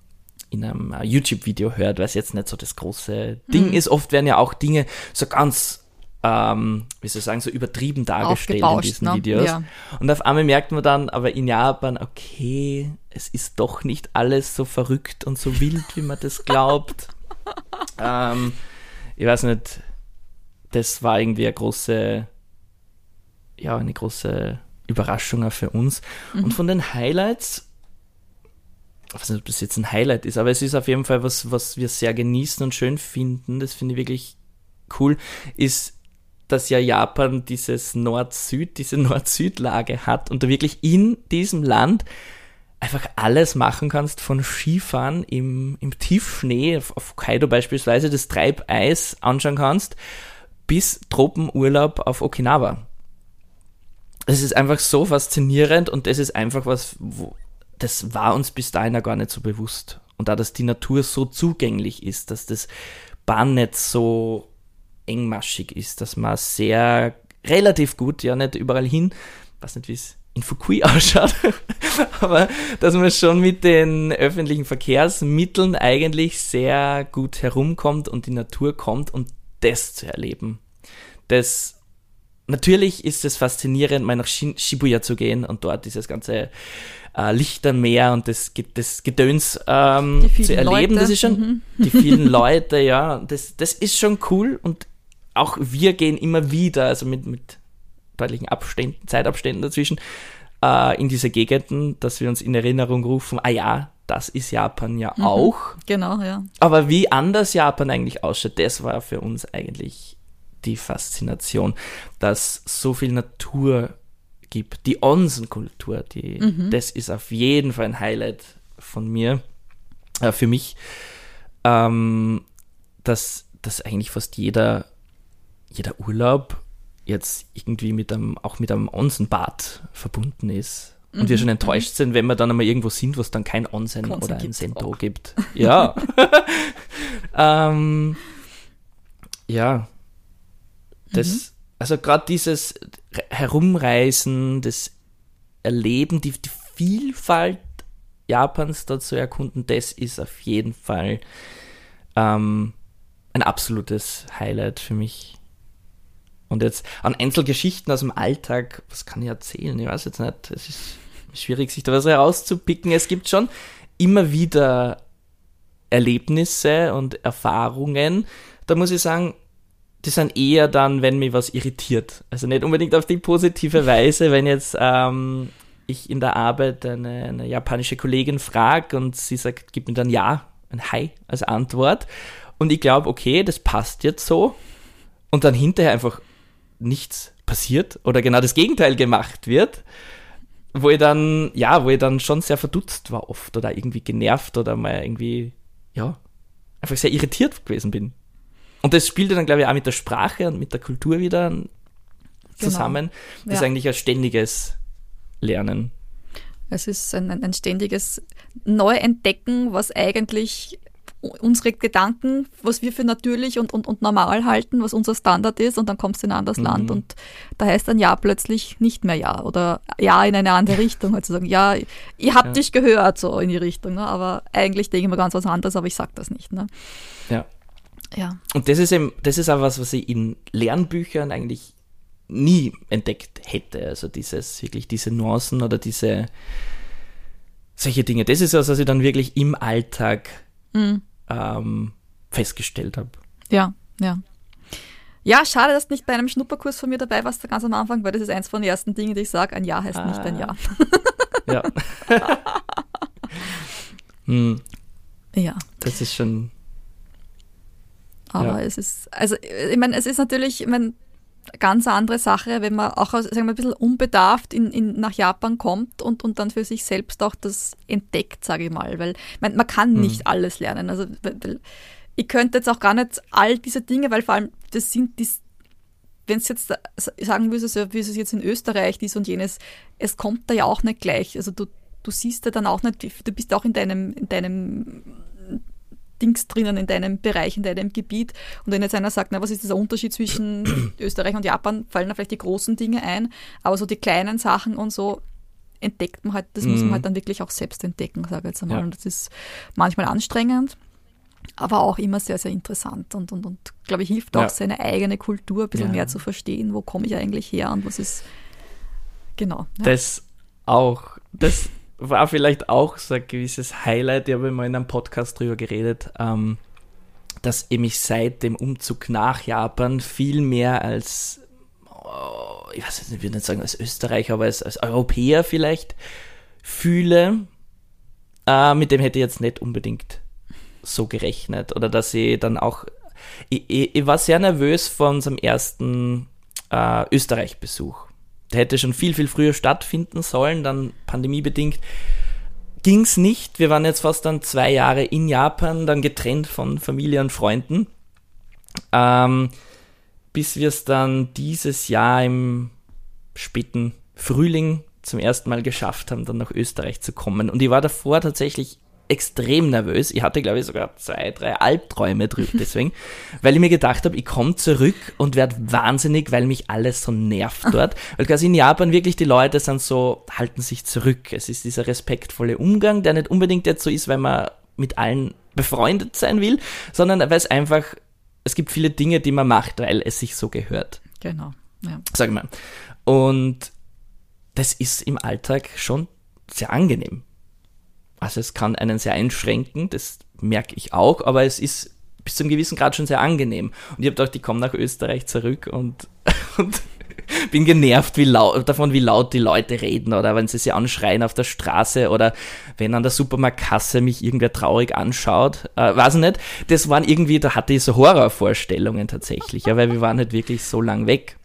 in einem äh, YouTube-Video hört, weil es jetzt nicht so das große Ding mhm. ist. Oft werden ja auch Dinge so ganz ähm, wie soll ich sagen, so übertrieben dargestellt in diesen ne? Videos. Ja. Und auf einmal merkt man dann, aber in Japan, okay, es ist doch nicht alles so verrückt und so wild, wie man das glaubt. (laughs) ähm, ich weiß nicht, das war irgendwie eine große, ja, eine große Überraschung auch für uns. Mhm. Und von den Highlights, ich weiß nicht, ob das jetzt ein Highlight ist, aber es ist auf jeden Fall was, was wir sehr genießen und schön finden. Das finde ich wirklich cool, ist, dass ja Japan dieses Nord-Süd, diese (laughs) Nord-Süd-Lage hat und du wirklich in diesem Land einfach alles machen kannst, von Skifahren im, im Tiefschnee, auf, auf Kaido beispielsweise, das Treibeis anschauen kannst, bis Tropenurlaub auf Okinawa. Es ist einfach so faszinierend und das ist einfach was, wo, das war uns bis dahin ja gar nicht so bewusst. Und da, dass die Natur so zugänglich ist, dass das Bahnnetz so engmaschig ist, dass man sehr relativ gut, ja nicht überall hin, weiß nicht, wie es in Fukui (laughs) ausschaut, aber dass man schon mit den öffentlichen Verkehrsmitteln eigentlich sehr gut herumkommt und die Natur kommt und das zu erleben. Das, natürlich ist es faszinierend, mal nach Shibuya zu gehen und dort dieses ganze äh, Lichtermeer und das, das Gedöns ähm, zu erleben. Leute. Das ist schon, mhm. (laughs) die vielen Leute, ja, das, das ist schon cool und auch wir gehen immer wieder, also mit, mit deutlichen Abständen, Zeitabständen dazwischen, äh, in diese Gegenden, dass wir uns in Erinnerung rufen, ah ja, das ist Japan ja mhm. auch. Genau, ja. Aber wie anders Japan eigentlich ausschaut, das war für uns eigentlich die Faszination, dass so viel Natur gibt. Die Onsen-Kultur, die, mhm. das ist auf jeden Fall ein Highlight von mir, äh, für mich, ähm, dass, dass eigentlich fast jeder, jeder Urlaub jetzt irgendwie mit einem, auch mit einem Onsenbad verbunden ist und mhm. wir schon enttäuscht sind, wenn wir dann einmal irgendwo sind, wo es dann kein Onsen oder ein Sento auch. gibt. Ja. (laughs) ähm, ja. Das, mhm. also gerade dieses Herumreisen, das Erleben, die, die Vielfalt Japans dort zu erkunden, das ist auf jeden Fall ähm, ein absolutes Highlight für mich. Und jetzt an Einzelgeschichten aus dem Alltag, was kann ich erzählen? Ich weiß jetzt nicht. Es ist schwierig, sich da was herauszupicken. Es gibt schon immer wieder Erlebnisse und Erfahrungen. Da muss ich sagen, die sind eher dann, wenn mich was irritiert. Also nicht unbedingt auf die positive Weise, (laughs) wenn jetzt ähm, ich in der Arbeit eine, eine japanische Kollegin frage und sie sagt, gib mir dann Ja, ein Hi als Antwort. Und ich glaube, okay, das passt jetzt so. Und dann hinterher einfach nichts passiert oder genau das Gegenteil gemacht wird wo ich dann, ja, wo ich dann schon sehr verdutzt war oft oder irgendwie genervt oder mal irgendwie, ja, einfach sehr irritiert gewesen bin. Und das spielte dann, glaube ich, auch mit der Sprache und mit der Kultur wieder zusammen. Genau. Das ja. ist eigentlich ein ständiges Lernen. Es ist ein, ein, ein ständiges Neuentdecken, was eigentlich unsere Gedanken, was wir für natürlich und, und, und normal halten, was unser Standard ist, und dann kommst du in ein anderes mhm. Land und da heißt ein Ja plötzlich nicht mehr Ja oder Ja in eine andere Richtung, halt zu sagen, ja, ihr habt ja. dich gehört, so in die Richtung, ne? aber eigentlich denke ich mir ganz was anderes, aber ich sag das nicht. Ne? Ja. Ja. Und das ist eben, das ist auch was, was ich in Lernbüchern eigentlich nie entdeckt hätte. Also dieses, wirklich diese Nuancen oder diese solche Dinge. Das ist was, was ich dann wirklich im Alltag mhm. Ähm, festgestellt habe. Ja, ja. Ja, schade, dass du nicht bei einem Schnupperkurs von mir dabei warst, ganz am Anfang, weil das ist eins von den ersten Dingen, die ich sage, ein Ja heißt ah. nicht ein Ja. (laughs) Ja. (laughs) hm. Ja. Das ist schon. Aber ja. es ist, also ich meine, es ist natürlich, ich meine, ganz andere Sache, wenn man auch sagen wir, ein bisschen unbedarft in, in, nach Japan kommt und, und dann für sich selbst auch das entdeckt, sage ich mal. Weil man, man kann mhm. nicht alles lernen. Also weil, ich könnte jetzt auch gar nicht all diese Dinge, weil vor allem das sind die, wenn es jetzt sagen würdest, wie es jetzt in Österreich dies und jenes, es kommt da ja auch nicht gleich. Also du, du siehst ja dann auch nicht, du bist auch in deinem, in deinem Dings drinnen in deinem Bereich, in deinem Gebiet. Und wenn jetzt einer sagt, na, was ist dieser Unterschied zwischen (clears throat) Österreich und Japan, fallen da vielleicht die großen Dinge ein, aber so die kleinen Sachen und so entdeckt man halt, das mm. muss man mhm. halt dann wirklich auch selbst entdecken, sage ich jetzt einmal. Ja. Und das ist manchmal anstrengend, aber auch immer sehr, sehr interessant und, und, und glaube ich, hilft auch, ja. seine eigene Kultur ein bisschen ja. mehr zu verstehen, wo komme ich eigentlich her und was ist, genau. Das auch, das war vielleicht auch so ein gewisses Highlight, ich habe mal in einem Podcast drüber geredet, ähm, dass ich mich seit dem Umzug nach Japan viel mehr als, oh, ich weiß nicht, ich würde nicht sagen als Österreicher, aber als, als Europäer vielleicht fühle. Äh, mit dem hätte ich jetzt nicht unbedingt so gerechnet. Oder dass ich dann auch, ich, ich, ich war sehr nervös vor unserem ersten äh, Österreich-Besuch hätte schon viel, viel früher stattfinden sollen, dann pandemiebedingt ging es nicht. Wir waren jetzt fast dann zwei Jahre in Japan, dann getrennt von Familie und Freunden. Ähm, bis wir es dann dieses Jahr im späten Frühling zum ersten Mal geschafft haben, dann nach Österreich zu kommen. Und ich war davor tatsächlich extrem nervös. Ich hatte, glaube ich, sogar zwei, drei Albträume drüber (laughs) deswegen, weil ich mir gedacht habe, ich komme zurück und werde wahnsinnig, weil mich alles so nervt (laughs) dort. Weil quasi in Japan wirklich die Leute sind so, halten sich zurück. Es ist dieser respektvolle Umgang, der nicht unbedingt jetzt so ist, weil man mit allen befreundet sein will, sondern weil es einfach, es gibt viele Dinge, die man macht, weil es sich so gehört. Genau. Ja. Sag mal. Und das ist im Alltag schon sehr angenehm. Also es kann einen sehr einschränken, das merke ich auch, aber es ist bis zu einem gewissen Grad schon sehr angenehm. Und ich habe gedacht, ich komme nach Österreich zurück und, (laughs) und bin genervt wie laut, davon, wie laut die Leute reden oder wenn sie sich anschreien auf der Straße oder wenn an der Supermarktkasse mich irgendwer traurig anschaut. Äh, weiß ich nicht. Das waren irgendwie, da hatte ich so Horrorvorstellungen tatsächlich, ja, weil wir waren nicht wirklich so lang weg.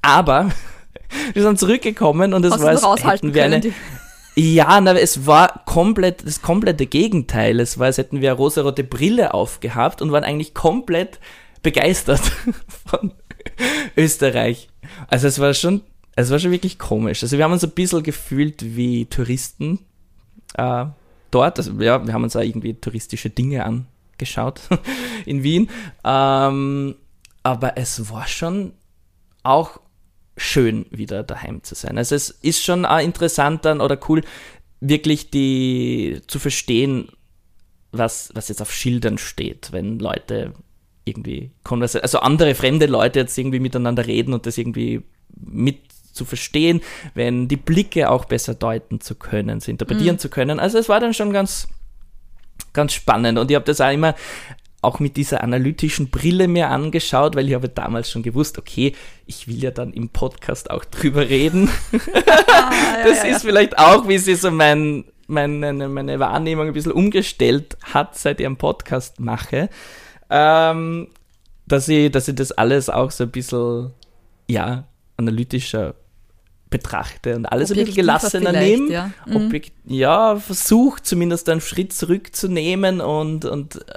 Aber (laughs) wir sind zurückgekommen und es war, als hätten wir eine, ja, na, es war komplett das komplette Gegenteil. Es war, als hätten wir eine rosarote Brille aufgehabt und waren eigentlich komplett begeistert (laughs) von Österreich. Also es war schon, es war schon wirklich komisch. Also wir haben uns ein bisschen gefühlt wie Touristen äh, dort. Also ja, wir haben uns auch irgendwie touristische Dinge angeschaut (laughs) in Wien. Ähm, aber es war schon auch schön, wieder daheim zu sein. Also es ist schon auch interessant dann oder cool, wirklich die zu verstehen, was, was jetzt auf Schildern steht, wenn Leute irgendwie also andere fremde Leute jetzt irgendwie miteinander reden und das irgendwie mit zu verstehen, wenn die Blicke auch besser deuten zu können, zu interpretieren mhm. zu können. Also es war dann schon ganz, ganz spannend und ich habe das auch immer auch mit dieser analytischen Brille mir angeschaut, weil ich habe damals schon gewusst, okay, ich will ja dann im Podcast auch drüber reden. (laughs) Ah, (laughs) das ja, ist ja. vielleicht auch, wie sie so mein, meine, meine Wahrnehmung ein bisschen umgestellt hat, seit ich einen Podcast mache. Ähm, dass ich, dass ich das alles auch so ein bisschen, ja, analytischer betrachte und alles ein bisschen gelassener nehme. Ja. Mhm. ja, versuche zumindest einen Schritt zurückzunehmen und, und äh,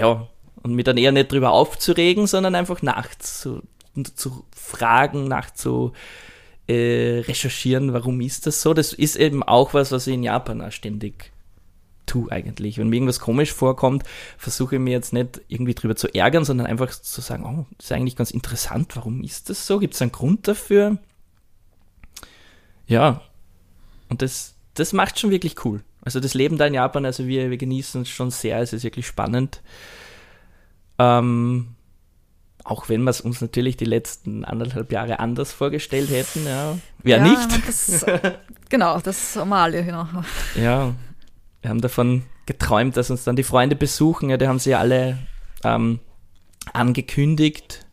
ja, und mir dann eher nicht drüber aufzuregen, sondern einfach nachzu zu nachzu äh, recherchieren, warum ist das so. Das ist eben auch was, was ich in Japan auch ständig tue eigentlich. Wenn mir irgendwas komisch vorkommt, versuche ich mir jetzt nicht irgendwie drüber zu ärgern, sondern einfach zu sagen, oh, das ist eigentlich ganz interessant, warum ist das so? Gibt es einen Grund dafür? Ja, und das, das macht schon wirklich cool. Also das Leben da in Japan, also wir, wir genießen es schon sehr, es ist wirklich spannend. Ähm, auch wenn wir es uns natürlich die letzten anderthalb Jahre anders vorgestellt hätten, ja. Wer ja, nicht? Das, (laughs) genau, das alle, genau. Ja, wir haben davon geträumt, dass uns dann die Freunde besuchen. Ja, die haben sie alle ähm, angekündigt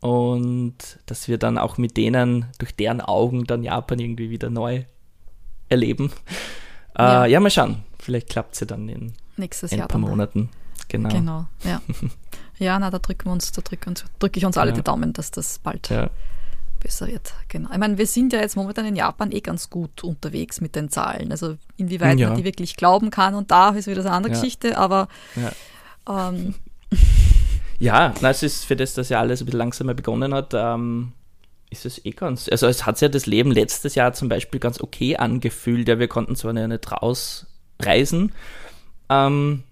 und dass wir dann auch mit denen durch deren Augen dann Japan irgendwie wieder neu erleben. Äh, ja. ja. mal schauen. Vielleicht klappt es ja dann in Nächstes ein Jahr paar Monaten. Genau. Genau, ja. (laughs) Ja, na, da drücken wir uns, da drücke drück ich uns alle ja. die Daumen, dass das bald ja. besser wird. Genau. Ich meine, wir sind ja jetzt momentan in Japan eh ganz gut unterwegs mit den Zahlen. Also inwieweit ja. man die wirklich glauben kann und darf, ist wieder eine andere Geschichte, aber ähm, (laughs) ja, na, es ist für das, dass ja alles ein bisschen langsamer begonnen hat, ähm, ist es eh ganz. Also es hat sich ja das Leben letztes Jahr zum Beispiel ganz okay angefühlt. Ja, wir konnten zwar nicht rausreisen, ähm,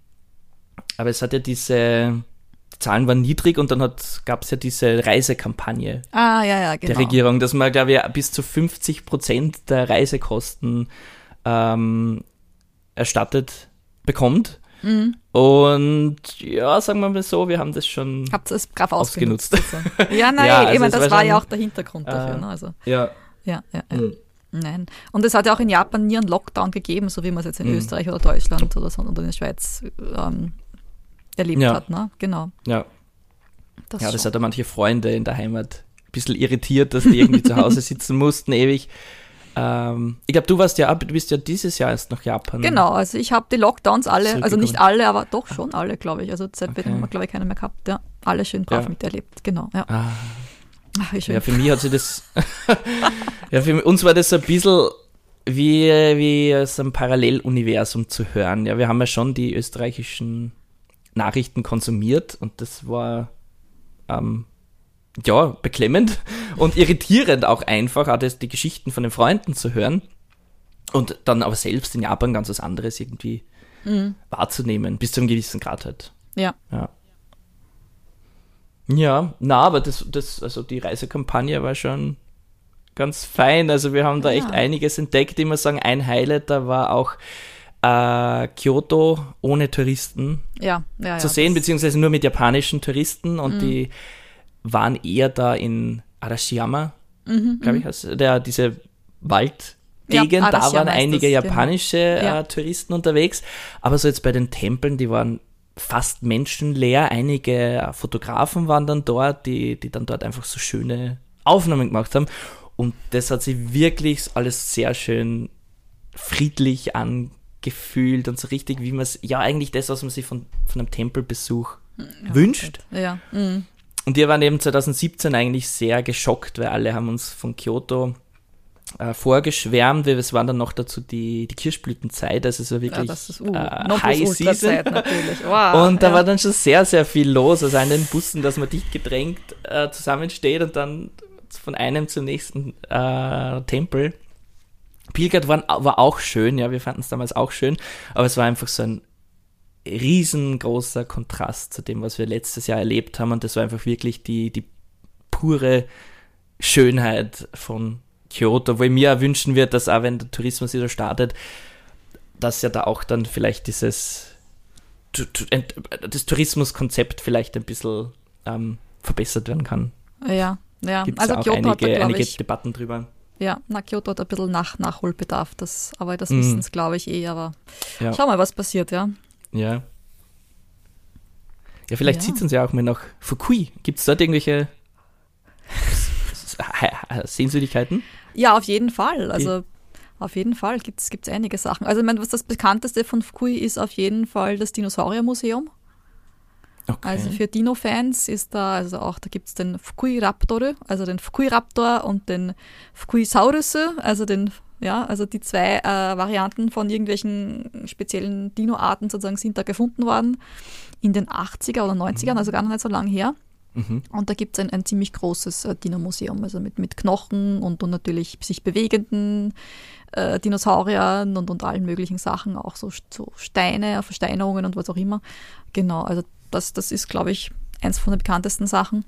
aber es hat ja diese Zahlen waren niedrig und dann gab es ja diese Reisekampagne ah, ja, ja, genau. der Regierung, dass man, glaube ich, bis zu 50 Prozent der Reisekosten ähm, erstattet bekommt. Mhm. Und ja, sagen wir mal so, wir haben das schon Habt es brav ausgenutzt. ausgenutzt. (laughs) ja, nein, ja, also eben, das war, war ja auch der Hintergrund dafür. Äh, ne? also, ja. Ja, ja, ja. Mhm. Nein. Und es hat ja auch in Japan nie einen Lockdown gegeben, so wie man es jetzt in mhm. Österreich oder Deutschland oder so oder in der Schweiz ähm, erlebt ja. hat, ne? Genau. Ja. Das ja, das schon. hat ja manche Freunde in der Heimat ein bisschen irritiert, dass die irgendwie zu Hause (laughs) sitzen mussten, ewig. Ähm, ich glaube, du warst ja, du bist ja dieses Jahr erst nach Japan. Genau, also ich habe die Lockdowns alle, also nicht alle, aber doch schon alle, glaube ich. Also seitdem okay. haben wir, glaube ich, keine mehr gehabt. Ja, alle schön brav ja. miterlebt, genau. Ja. Ah. Ach, ja, für mich hat sich das, (laughs) ja, für uns war das ein bisschen wie, wie so ein Paralleluniversum zu hören. Ja, wir haben ja schon die österreichischen Nachrichten konsumiert und das war ähm, ja beklemmend und irritierend auch einfach, auch das, die Geschichten von den Freunden zu hören und dann aber selbst in Japan ganz was anderes irgendwie mhm. wahrzunehmen, bis zu einem gewissen Grad halt. Ja. Ja, ja na, aber das, das, also die Reisekampagne war schon ganz fein. Also wir haben da ja. echt einiges entdeckt. Ich muss sagen, ein Highlight da war auch äh, Kyoto ohne Touristen ja, ja, zu sehen, beziehungsweise nur mit japanischen Touristen und mhm. die waren eher da in Arashiyama, mhm, glaube ich, also der, diese Waldgegend, ja, da waren einige das, genau. japanische genau. äh, Touristen unterwegs, aber so jetzt bei den Tempeln, die waren fast menschenleer, einige Fotografen waren dann dort, die, die dann dort einfach so schöne Aufnahmen gemacht haben und das hat sich wirklich alles sehr schön friedlich angefühlt gefühlt und so richtig, wie man es, ja, eigentlich das, was man sich von, von einem Tempelbesuch ja, wünscht. Ja. Mhm. Und wir waren eben 2017 eigentlich sehr geschockt, weil alle haben uns von Kyoto äh, vorgeschwärmt. Es war dann noch dazu die, die Kirschblütenzeit, also es war wirklich ja, ist, uh, äh, High Season. (laughs) Wow, und da ja. war dann schon sehr, sehr viel los. Also an den Bussen, dass man dicht gedrängt äh, zusammensteht und dann von einem zum nächsten äh, Tempel Pilgert war, war auch schön, ja, wir fanden es damals auch schön, aber es war einfach so ein riesengroßer Kontrast zu dem, was wir letztes Jahr erlebt haben und das war einfach wirklich die, die pure Schönheit von Kyoto, wo ich mir wünschen würde, dass auch wenn der Tourismus wieder startet, dass ja da auch dann vielleicht dieses das Tourismuskonzept vielleicht ein bisschen ähm, verbessert werden kann. Ja, ja. Gibt also auch Kyoto einige, da, einige ich, Debatten drüber. Ja, na, Kyoto hat ein bisschen Nach Nachholbedarf, das, aber das mm. wissen es, glaube ich, eh, aber ja. schau mal, was passiert, ja. Ja. Ja, vielleicht ja. zieht es uns ja auch mal nach Fukui. Gibt es dort irgendwelche (laughs) Sehenswürdigkeiten? Ja, auf jeden Fall. Also auf jeden Fall gibt es einige Sachen. Also ich meine, was das bekannteste von Fukui ist auf jeden Fall das Dinosauriermuseum. Okay. Also für Dino-Fans ist da, also auch, da gibt es den Fukui Raptor, also den Fukui Raptor und den Fukuisaurus, also den, ja, also die zwei äh, Varianten von irgendwelchen speziellen Dino-Arten sozusagen sind da gefunden worden in den 80er oder 90ern, mhm. also gar nicht so lange her. Mhm. Und da gibt es ein, ein ziemlich großes äh, Dino-Museum, also mit, mit Knochen und, und natürlich sich bewegenden äh, Dinosauriern und, und allen möglichen Sachen, auch so, so Steine, Versteinerungen und was auch immer. Genau, also das, das ist, glaube ich, eins von den bekanntesten Sachen.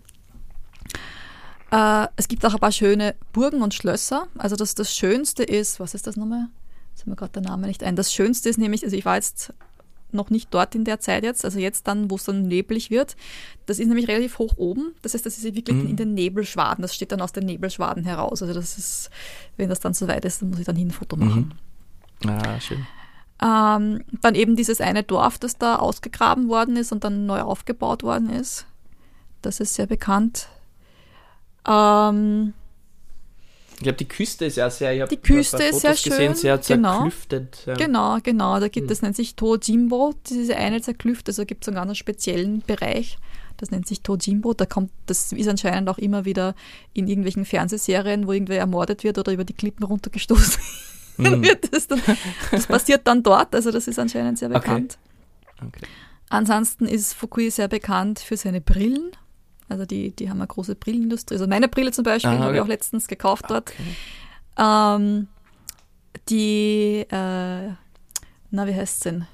Äh, es gibt auch ein paar schöne Burgen und Schlösser. Also das, das Schönste ist, was ist das nochmal? Jetzt ist mir gerade der Name nicht ein. Das Schönste ist nämlich, also ich war jetzt noch nicht dort in der Zeit jetzt, also jetzt dann, wo es dann neblig wird. Das ist nämlich relativ hoch oben. Das heißt, das ist wirklich mhm. in den Nebelschwaden. Das steht dann aus den Nebelschwaden heraus. Also das ist, wenn das dann so weit ist, dann muss ich dann hin ein Foto machen. Mhm. Ah, schön. Ähm, dann eben dieses eine Dorf, das da ausgegraben worden ist und dann neu aufgebaut worden ist. Das ist sehr bekannt. Ähm, ich glaube, die Küste ist ja sehr, ich die Küste ist sehr schön, gesehen, sehr genau. zerklüftet. Ja. Genau, genau, da gibt es, hm. nennt sich Tojimbo, diese eine zerklüftet, also gibt es einen ganz speziellen Bereich, das nennt sich Tojimbo, da kommt, das ist anscheinend auch immer wieder in irgendwelchen Fernsehserien, wo irgendwer ermordet wird oder über die Klippen runtergestoßen mhm. (laughs) wird. Das, dann, das passiert dann dort, also das ist anscheinend sehr bekannt. Okay. Okay. Ansonsten ist Fukui sehr bekannt für seine Brillen. Also die, die haben eine große Brillenindustrie. Also meine Brille zum Beispiel okay. habe ich auch letztens gekauft dort. Ähm, die, äh, na, wie heißt es denn?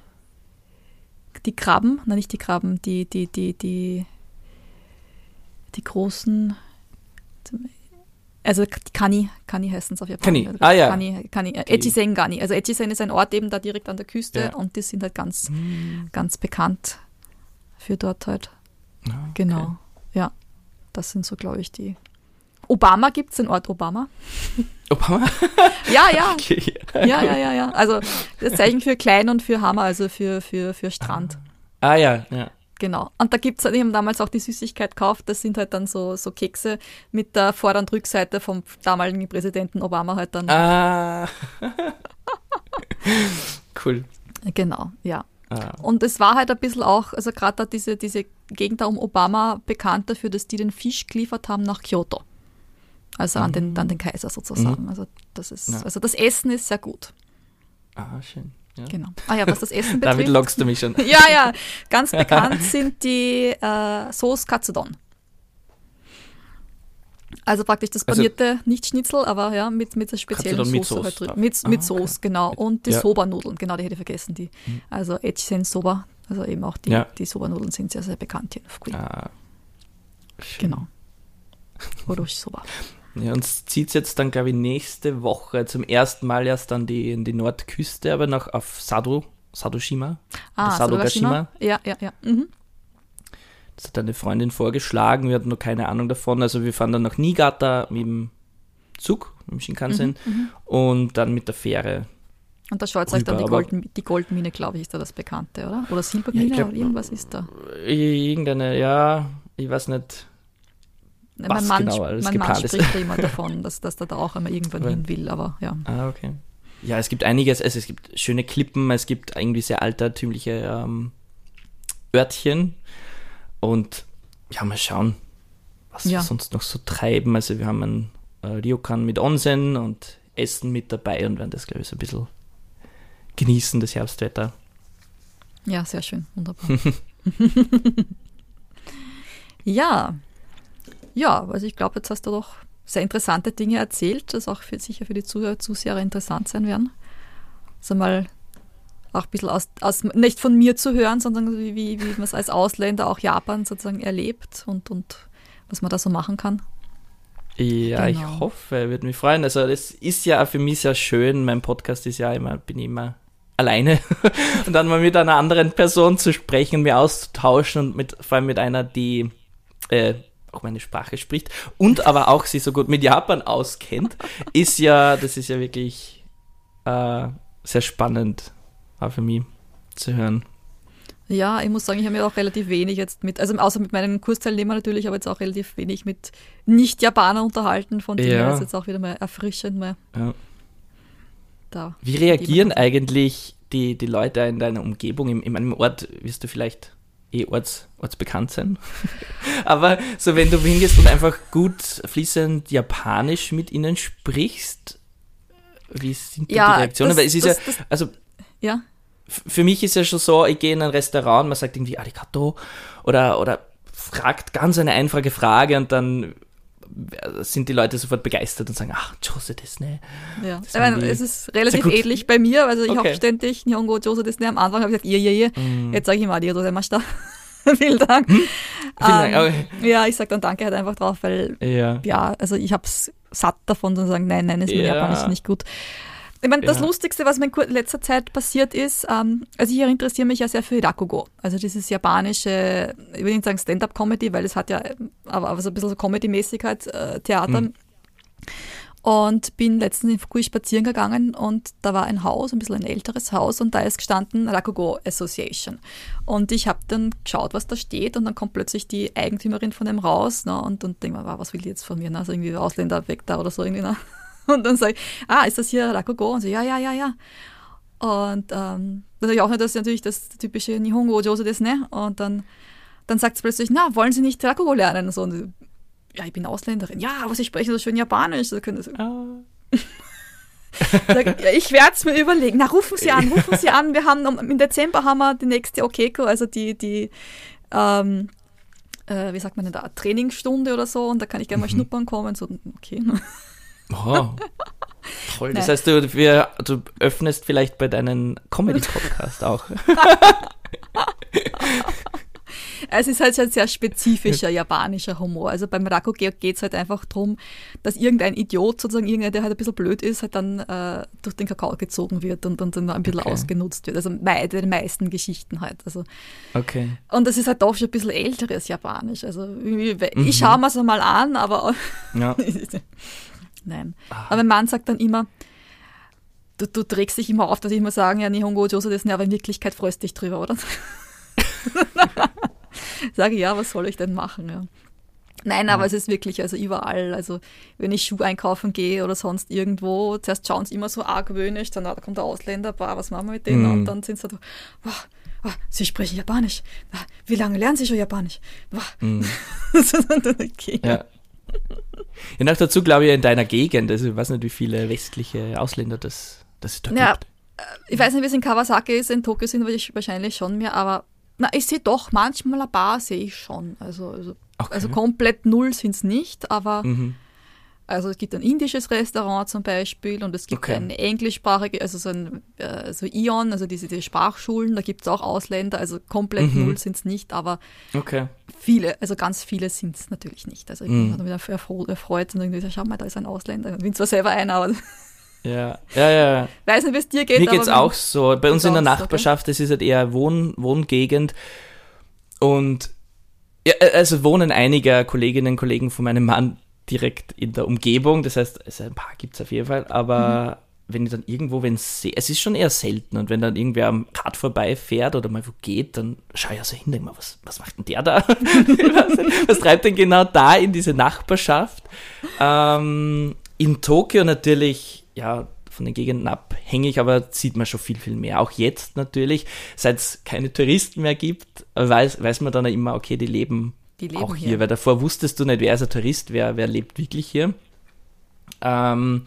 Die Krabben, na nicht die Krabben, die, die, die, die, die großen, also Kani, Kani heißen es auf Japanisch. Kani, also ah ja. Kani, Kani, äh, Echisen Gani. Also Echisen ist ein Ort eben da direkt an der Küste ja. und die sind halt ganz, mhm. ganz bekannt für dort halt. Ah, okay. Genau. Das sind so, glaube ich, die. Obama gibt es den Ort Obama. Obama? (laughs) ja, ja. Okay. Ja, ja, ja, ja. Also das Zeichen für klein und für Hammer, also für, für, für Strand. Ah ja, ja. Genau. Und da gibt es, halt, ich habe damals auch die Süßigkeit gekauft, das sind halt dann so, so Kekse mit der Vor- und Rückseite vom damaligen Präsidenten Obama halt dann. Ah. (laughs) cool. Genau, ja. Und es war halt ein bisschen auch, also gerade da diese, diese Gegend da um Obama bekannt dafür, dass die den Fisch geliefert haben nach Kyoto. Also mhm. an, den, an den Kaiser sozusagen. Mhm. Also das ist, ja. also das Essen ist sehr gut. Ah, schön. Ja. Genau. Ah ja, was das Essen (laughs) betrifft. Damit lockst du mich schon. (laughs) ja, ja. Ganz bekannt sind die äh, Sauce Katsudon. Also praktisch das also panierte, also, nicht Schnitzel, aber ja, mit, mit der speziellen Soße mit Sauce halt drin. Mit, ah, mit Sauce, okay. genau. Und die ja. Soba-Nudeln, genau, die hätte ich vergessen. Die. Mhm. Also Echizen Soba, also eben auch die, ja. die Soba-Nudeln sind sehr, sehr bekannt hier in Fukui. Ah, genau. Orochi Soba. (laughs) Ja, uns zieht es jetzt dann, glaube ich, nächste Woche zum ersten Mal erst an die, in die Nordküste, aber noch auf Sado, Sadoshima. Ah, Sadogashima. Ja, ja, ja. Mhm. Das hat eine Freundin vorgeschlagen, wir hatten noch keine Ahnung davon. Also wir fahren dann nach Niigata mit dem Zug, mit dem Shinkansen mhm, mhm. und dann mit der Fähre. Und da schaut euch dann die, Golden, die Goldmine, glaube ich, ist da das Bekannte, oder? Oder Silbermine ja, glaub, oder irgendwas ist da? Irgendeine, ja, ich weiß nicht was mein Mann, genau alles mein Mann spricht immer davon, (laughs) dass, dass er da auch einmal irgendwann hin will, aber ja. Ah, okay. Ja, es gibt einiges, also es gibt schöne Klippen, es gibt irgendwie sehr altertümliche ähm, Örtchen und ja, mal schauen, was ja. wir sonst noch so treiben. Also wir haben einen äh, Ryokan mit Onsen und Essen mit dabei und werden das, glaube ich, so ein bisschen genießen, das Herbstwetter. Ja, sehr schön, wunderbar. (laughs) (laughs) ja, ja, also ich glaube, jetzt hast du doch sehr interessante Dinge erzählt, das auch für, sicher für die Zuhörer, Zuseher interessant sein werden. Also mal auch ein bisschen aus, aus, nicht von mir zu hören, sondern wie, wie man es als Ausländer auch Japan sozusagen erlebt und, und was man da so machen kann. Ja, genau. ich hoffe, würde mich freuen. Also das ist ja für mich sehr schön. Mein Podcast ist ja immer, bin ich immer alleine (laughs) und dann mal mit einer anderen Person zu sprechen, mir auszutauschen und mit, vor allem mit einer, die äh, auch meine Sprache spricht und aber auch sich so gut mit Japan auskennt, ist ja, das ist ja wirklich äh, sehr spannend auch für mich zu hören. Ja, ich muss sagen, ich habe mir auch relativ wenig jetzt mit, also außer mit meinen Kursteilnehmern natürlich, aber jetzt auch relativ wenig mit Nicht-Japanern unterhalten, von denen ja. ist jetzt auch wieder mal erfrischend mal. Ja. Da Wie reagieren eigentlich die, die Leute in deiner Umgebung, in, in einem Ort, wirst du vielleicht eh orts, ortsbekannt sein. (laughs) Aber so, wenn du hingehst und einfach gut fließend Japanisch mit ihnen sprichst, wie sind Ja, die Reaktionen? das- Weil es ist das- ja, also Ja, für mich ist ja schon so, ich gehe in ein Restaurant, man sagt irgendwie Arigato oder, oder fragt ganz eine einfache Frage und dann sind die Leute sofort begeistert und sagen, ach, Jose Disney. ja. Meine, es ist relativ ähnlich bei mir. Also ich Okay. habe ständig Nihongo Joso Disney. Am Anfang habe ich gesagt, ihr, ihr, ihr. Mm. Jetzt sage ich immer, adios gozaimasu. (laughs) Vielen Dank. Vielen Dank. Ähm, Okay. Ja, ich sage dann danke halt einfach drauf, weil Ja. ja, also ich habe es satt davon zu sagen, nein, nein, ist mir Ja. Japanisch nicht gut. Ich meine, das Ja. Lustigste, was mir in letzter Zeit passiert ist, ähm, also ich interessiere mich ja sehr für Rakugo, also dieses japanische, ich will nicht sagen Stand-up-Comedy, weil es hat ja, aber, aber so ein bisschen so Comedy-mäßig halt, äh, Theater. Mhm. Und bin letztens in Fukui spazieren gegangen und da war ein Haus, ein bisschen ein älteres Haus und da ist gestanden Rakugo Association. Und ich habe dann geschaut, was da steht und dann kommt plötzlich die Eigentümerin von dem raus ne, und, und denke mir, was will die jetzt von mir? Ne? Also irgendwie Ausländer weg da oder so irgendwie. Ne? Und dann sage ich, ah, ist das hier Rakugo? Und so, ja, ja, ja, ja. Und ähm, dann sage ich auch nicht, das natürlich das typische Nihongo Jose des, ne? Und dann, dann sagt sie plötzlich, na, wollen Sie nicht Rakugo lernen? Und so, und, ja, ich bin Ausländerin. Ja, aber Sie sprechen so schön Japanisch. So können Sie, Ah. (laughs) Ich werde es mir überlegen. Na, rufen Sie an, rufen Sie an. Wir haben im Dezember haben wir die nächste Okeko, also die, die ähm, äh, wie sagt man denn da, Trainingsstunde oder so und da kann ich gerne mal schnuppern kommen. So, okay. Oh. (laughs) Toll. Das heißt, du, wir, du öffnest vielleicht bei deinen Comedy-Podcast auch. (laughs) Es ist halt ein sehr spezifischer japanischer Humor. Also beim Rakugo geht es halt einfach darum, dass irgendein Idiot, sozusagen irgendeiner, der halt ein bisschen blöd ist, halt dann äh, durch den Kakao gezogen wird und, und dann ein bisschen Okay. ausgenutzt wird. Also bei den meisten Geschichten halt. Also Okay. Und das ist halt doch schon ein bisschen älteres Japanisch. Also irgendwie- Mhm. ich schaue mir es mal an, aber Ja. (laughs) nein. Ah. Aber mein Mann sagt dann immer, du, du trägst dich immer auf, dass ich immer sagen, ja, Nihongo Joso das aber in Wirklichkeit freust dich drüber, oder? (laughs) Sage ich, ja, was soll ich denn machen, ja. Nein, aber es ist wirklich, also überall, also wenn ich Schuh einkaufen gehe oder sonst irgendwo, zuerst schauen sie immer so argwöhnisch, dann ah, da kommt der Ausländer, boah, was machen wir mit denen? Mhm. Und dann sind sie so, wow, wow, sie sprechen Japanisch. Wie lange lernen sie schon Japanisch? Wow. Mhm. (laughs) okay. Ja. Ja, noch dazu glaube ich in deiner Gegend, also ich weiß nicht, wie viele westliche Ausländer das, das da Ja, gibt. ich weiß nicht, wie es in Kawasaki ist, in Tokio sind wir wahrscheinlich schon mehr, aber na, ich sehe doch manchmal ein paar sehe ich schon. Also, also, Okay. also komplett null sind es nicht, aber Mhm. Also es gibt ein indisches Restaurant zum Beispiel und es gibt Okay. ein englischsprachige, also so ein äh, so Ion, also diese, diese Sprachschulen, da gibt es auch Ausländer, also komplett Mhm. null sind es nicht, aber Okay. viele, also ganz viele sind es natürlich nicht. Also ich Mhm. bin wieder erfreut, erfreut und irgendwie so, schau mal, da ist ein Ausländer. Ich bin zwar selber einer, aber Ja, ja, ja. (laughs) weiß nicht, wie es dir geht. Mir aber geht's auch so. Bei uns in der so, okay. Nachbarschaft, das ist halt eher Wohn Wohngegend. Und ja, äh, also wohnen einige Kolleginnen und Kollegen von meinem Mann direkt in der Umgebung. Das heißt, also ein paar gibt's auf jeden Fall. Aber Mhm. wenn ich dann irgendwo, wenn sehe, es ist schon eher selten. Und wenn dann irgendwer am Rad vorbeifährt oder mal wo geht, dann schaue ich also hin, denke mal, was, was macht denn der da? (laughs) Was treibt denn genau da in diese Nachbarschaft? Ähm, in Tokio natürlich, ja, von den Gegenden abhängig, aber sieht man schon viel, viel mehr. Auch jetzt natürlich, seit es keine Touristen mehr gibt, weiß, weiß man dann immer, okay, die leben, Die leben auch hier, hier. weil davor wusstest du nicht, wer ist ein Tourist, wer, wer lebt wirklich hier. Ähm,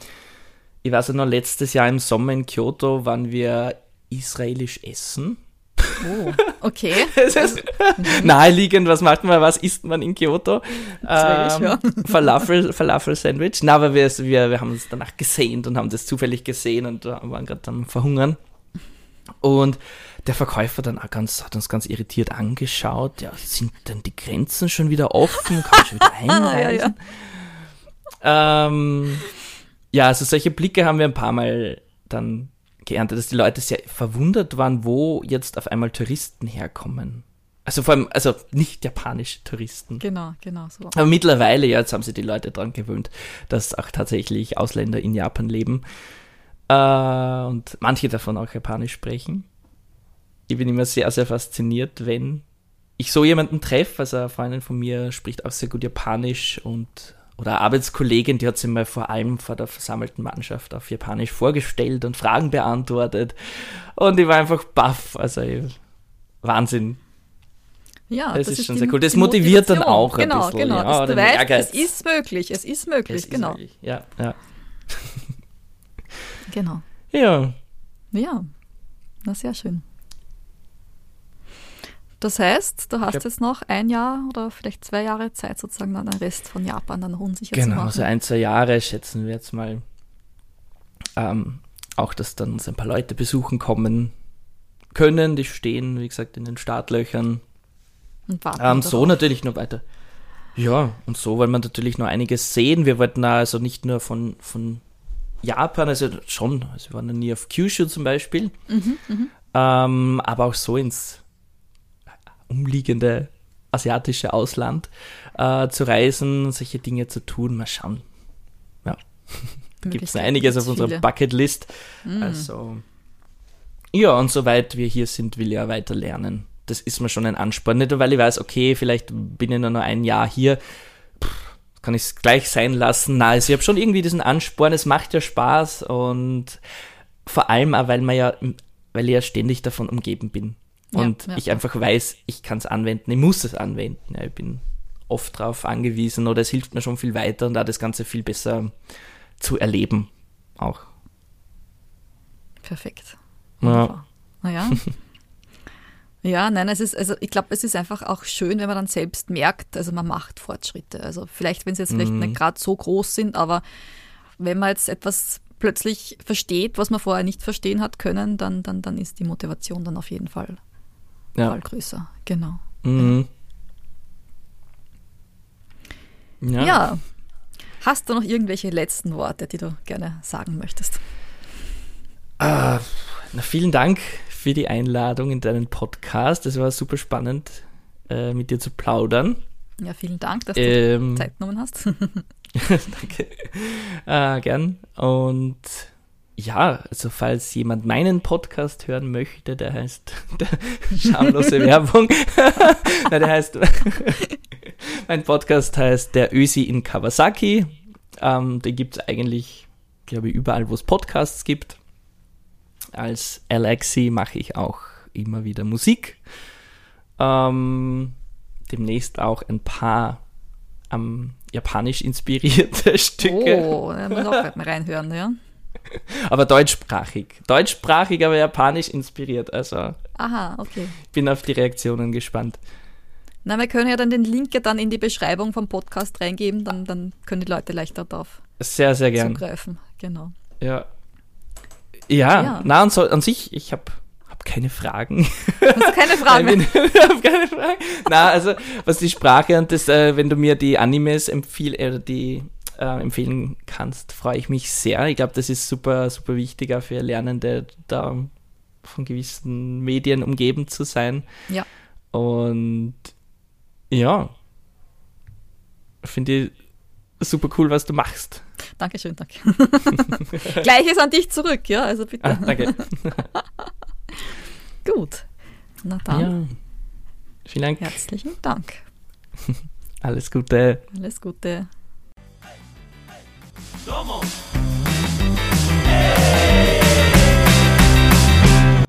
ich weiß ja noch, letztes Jahr im Sommer in Kyoto waren wir israelisch essen. Oh, (laughs) okay. Es ist naheliegend, was macht man, was isst man in Kyoto? Israelisch, ja. (laughs) Falafel, Falafel-Sandwich. Na, aber wir, wir, wir haben uns danach gesehnt und haben das zufällig gesehen und äh, waren gerade am Verhungern. Und der Verkäufer dann auch ganz, hat uns ganz irritiert angeschaut. Ja, sind denn die Grenzen schon wieder offen? Kann man schon wieder (laughs) einreisen? ja. Ähm, ja, also solche Blicke haben wir ein paar Mal dann geerntet, dass die Leute sehr verwundert waren, wo jetzt auf einmal Touristen herkommen. Also vor allem, also nicht japanische Touristen. Genau, genau so. Aber mittlerweile, ja, jetzt haben sich die Leute dran gewöhnt, dass auch tatsächlich Ausländer in Japan leben. Äh, und manche davon auch Japanisch sprechen. Ich bin immer sehr, sehr fasziniert, wenn ich so jemanden treffe. Also eine Freundin von mir spricht auch sehr gut Japanisch und oder eine Arbeitskollegin, die hat sich mal vor allem vor der versammelten Mannschaft auf Japanisch vorgestellt und Fragen beantwortet. Und ich war einfach baff. Also Wahnsinn. Ja, das, das ist schon sehr cool. Das motiviert dann auch ein genau, bisschen. Genau, ja, du weißt, Ehrgeiz. es ist möglich, es ist möglich, es genau. Ist möglich. Ja, ja. genau. (laughs) Ja. Ja, na sehr schön. Das heißt, du hast jetzt noch ein Jahr oder vielleicht zwei Jahre Zeit, sozusagen dann den Rest von Japan dann unsicher genau, zu machen. Genau, so ein, zwei Jahre schätzen wir jetzt mal. Ähm, auch, dass dann uns ein paar Leute besuchen kommen können. Die stehen, wie gesagt, in den Startlöchern. Und warten ähm, so natürlich noch weiter. Ja, und so wollen wir natürlich noch einiges sehen. Wir wollten also nicht nur von, von Japan, also schon, also wir waren noch nie auf Kyushu zum Beispiel, mhm, mhm. ähm, aber auch so ins umliegende asiatische Ausland äh, zu reisen, solche Dinge zu tun. Mal schauen. Ja, (laughs) da gibt es einiges auf unserer Bucketlist. Mhm. Also, ja, und soweit wir hier sind, will ich ja weiter lernen. Das ist mir schon ein Ansporn. Nicht nur, weil ich weiß, okay, vielleicht bin ich nur noch ein Jahr hier, Pff, kann ich es gleich sein lassen. Nein, also ich habe schon irgendwie diesen Ansporn, es macht ja Spaß und vor allem auch, weil man ja, weil ich ja ständig davon umgeben bin. Und ja, ja, ich einfach weiß, ich kann es anwenden, ich muss es anwenden. Ja, ich bin oft darauf angewiesen oder es hilft mir schon viel weiter und da das Ganze viel besser zu erleben auch. Perfekt. Ja. Naja. (laughs) ja, nein, es ist, also ich glaube, es ist einfach auch schön, wenn man dann selbst merkt, also man macht Fortschritte. Also vielleicht, wenn sie jetzt vielleicht mhm. nicht gerade so groß sind, aber wenn man jetzt etwas plötzlich versteht, was man vorher nicht verstehen hat können, dann, dann, dann ist die Motivation dann auf jeden Fall ja. Fall größer. Genau. Mhm. Ja. ja. Hast du noch irgendwelche letzten Worte, die du gerne sagen möchtest? Ah, na, vielen Dank für die Einladung in deinen Podcast. Es war super spannend, äh, mit dir zu plaudern. Ja, vielen Dank, dass du ähm, Zeit genommen hast. (laughs) Danke. Äh, gern. Und ja, also falls jemand meinen Podcast hören möchte, der heißt (laughs) der schamlose Werbung. (laughs) Nein, der heißt (laughs) mein Podcast heißt der Ösi in Kawasaki. Ähm, den gibt es eigentlich, glaube ich, überall, wo es Podcasts gibt. Als Alexi mache ich auch immer wieder Musik. Ähm, demnächst auch ein paar ähm, japanisch inspirierte Stücke. Oh, da muss auch mal reinhören, ja. (laughs) aber deutschsprachig. Deutschsprachig, aber japanisch inspiriert. Also. Aha, okay. Bin auf die Reaktionen gespannt. Na, wir können ja dann den Link ja dann in die Beschreibung vom Podcast reingeben, dann, dann können die Leute leichter darauf sehr, sehr gern. zugreifen. Genau. Ja. Ja, ja. na, und so, an sich, ich habe hab keine Fragen. Hast keine (laughs) Fragen? (laughs) ich habe keine Fragen. Na, also, was die Sprache und das, äh, wenn du mir die Animes empfiehlst, äh, die äh, empfehlen kannst, freue ich mich sehr. Ich glaube, das ist super, super wichtig auch für Lernende, da von gewissen Medien umgeben zu sein. Ja. Und ja, finde ich super cool, was du machst. Dankeschön, danke. (laughs) Gleiches an dich zurück, ja, also bitte. Ah, danke. (laughs) Gut. Na dann. Ja. Vielen Dank. Herzlichen Dank. (laughs) Alles Gute. Alles Gute. Somos.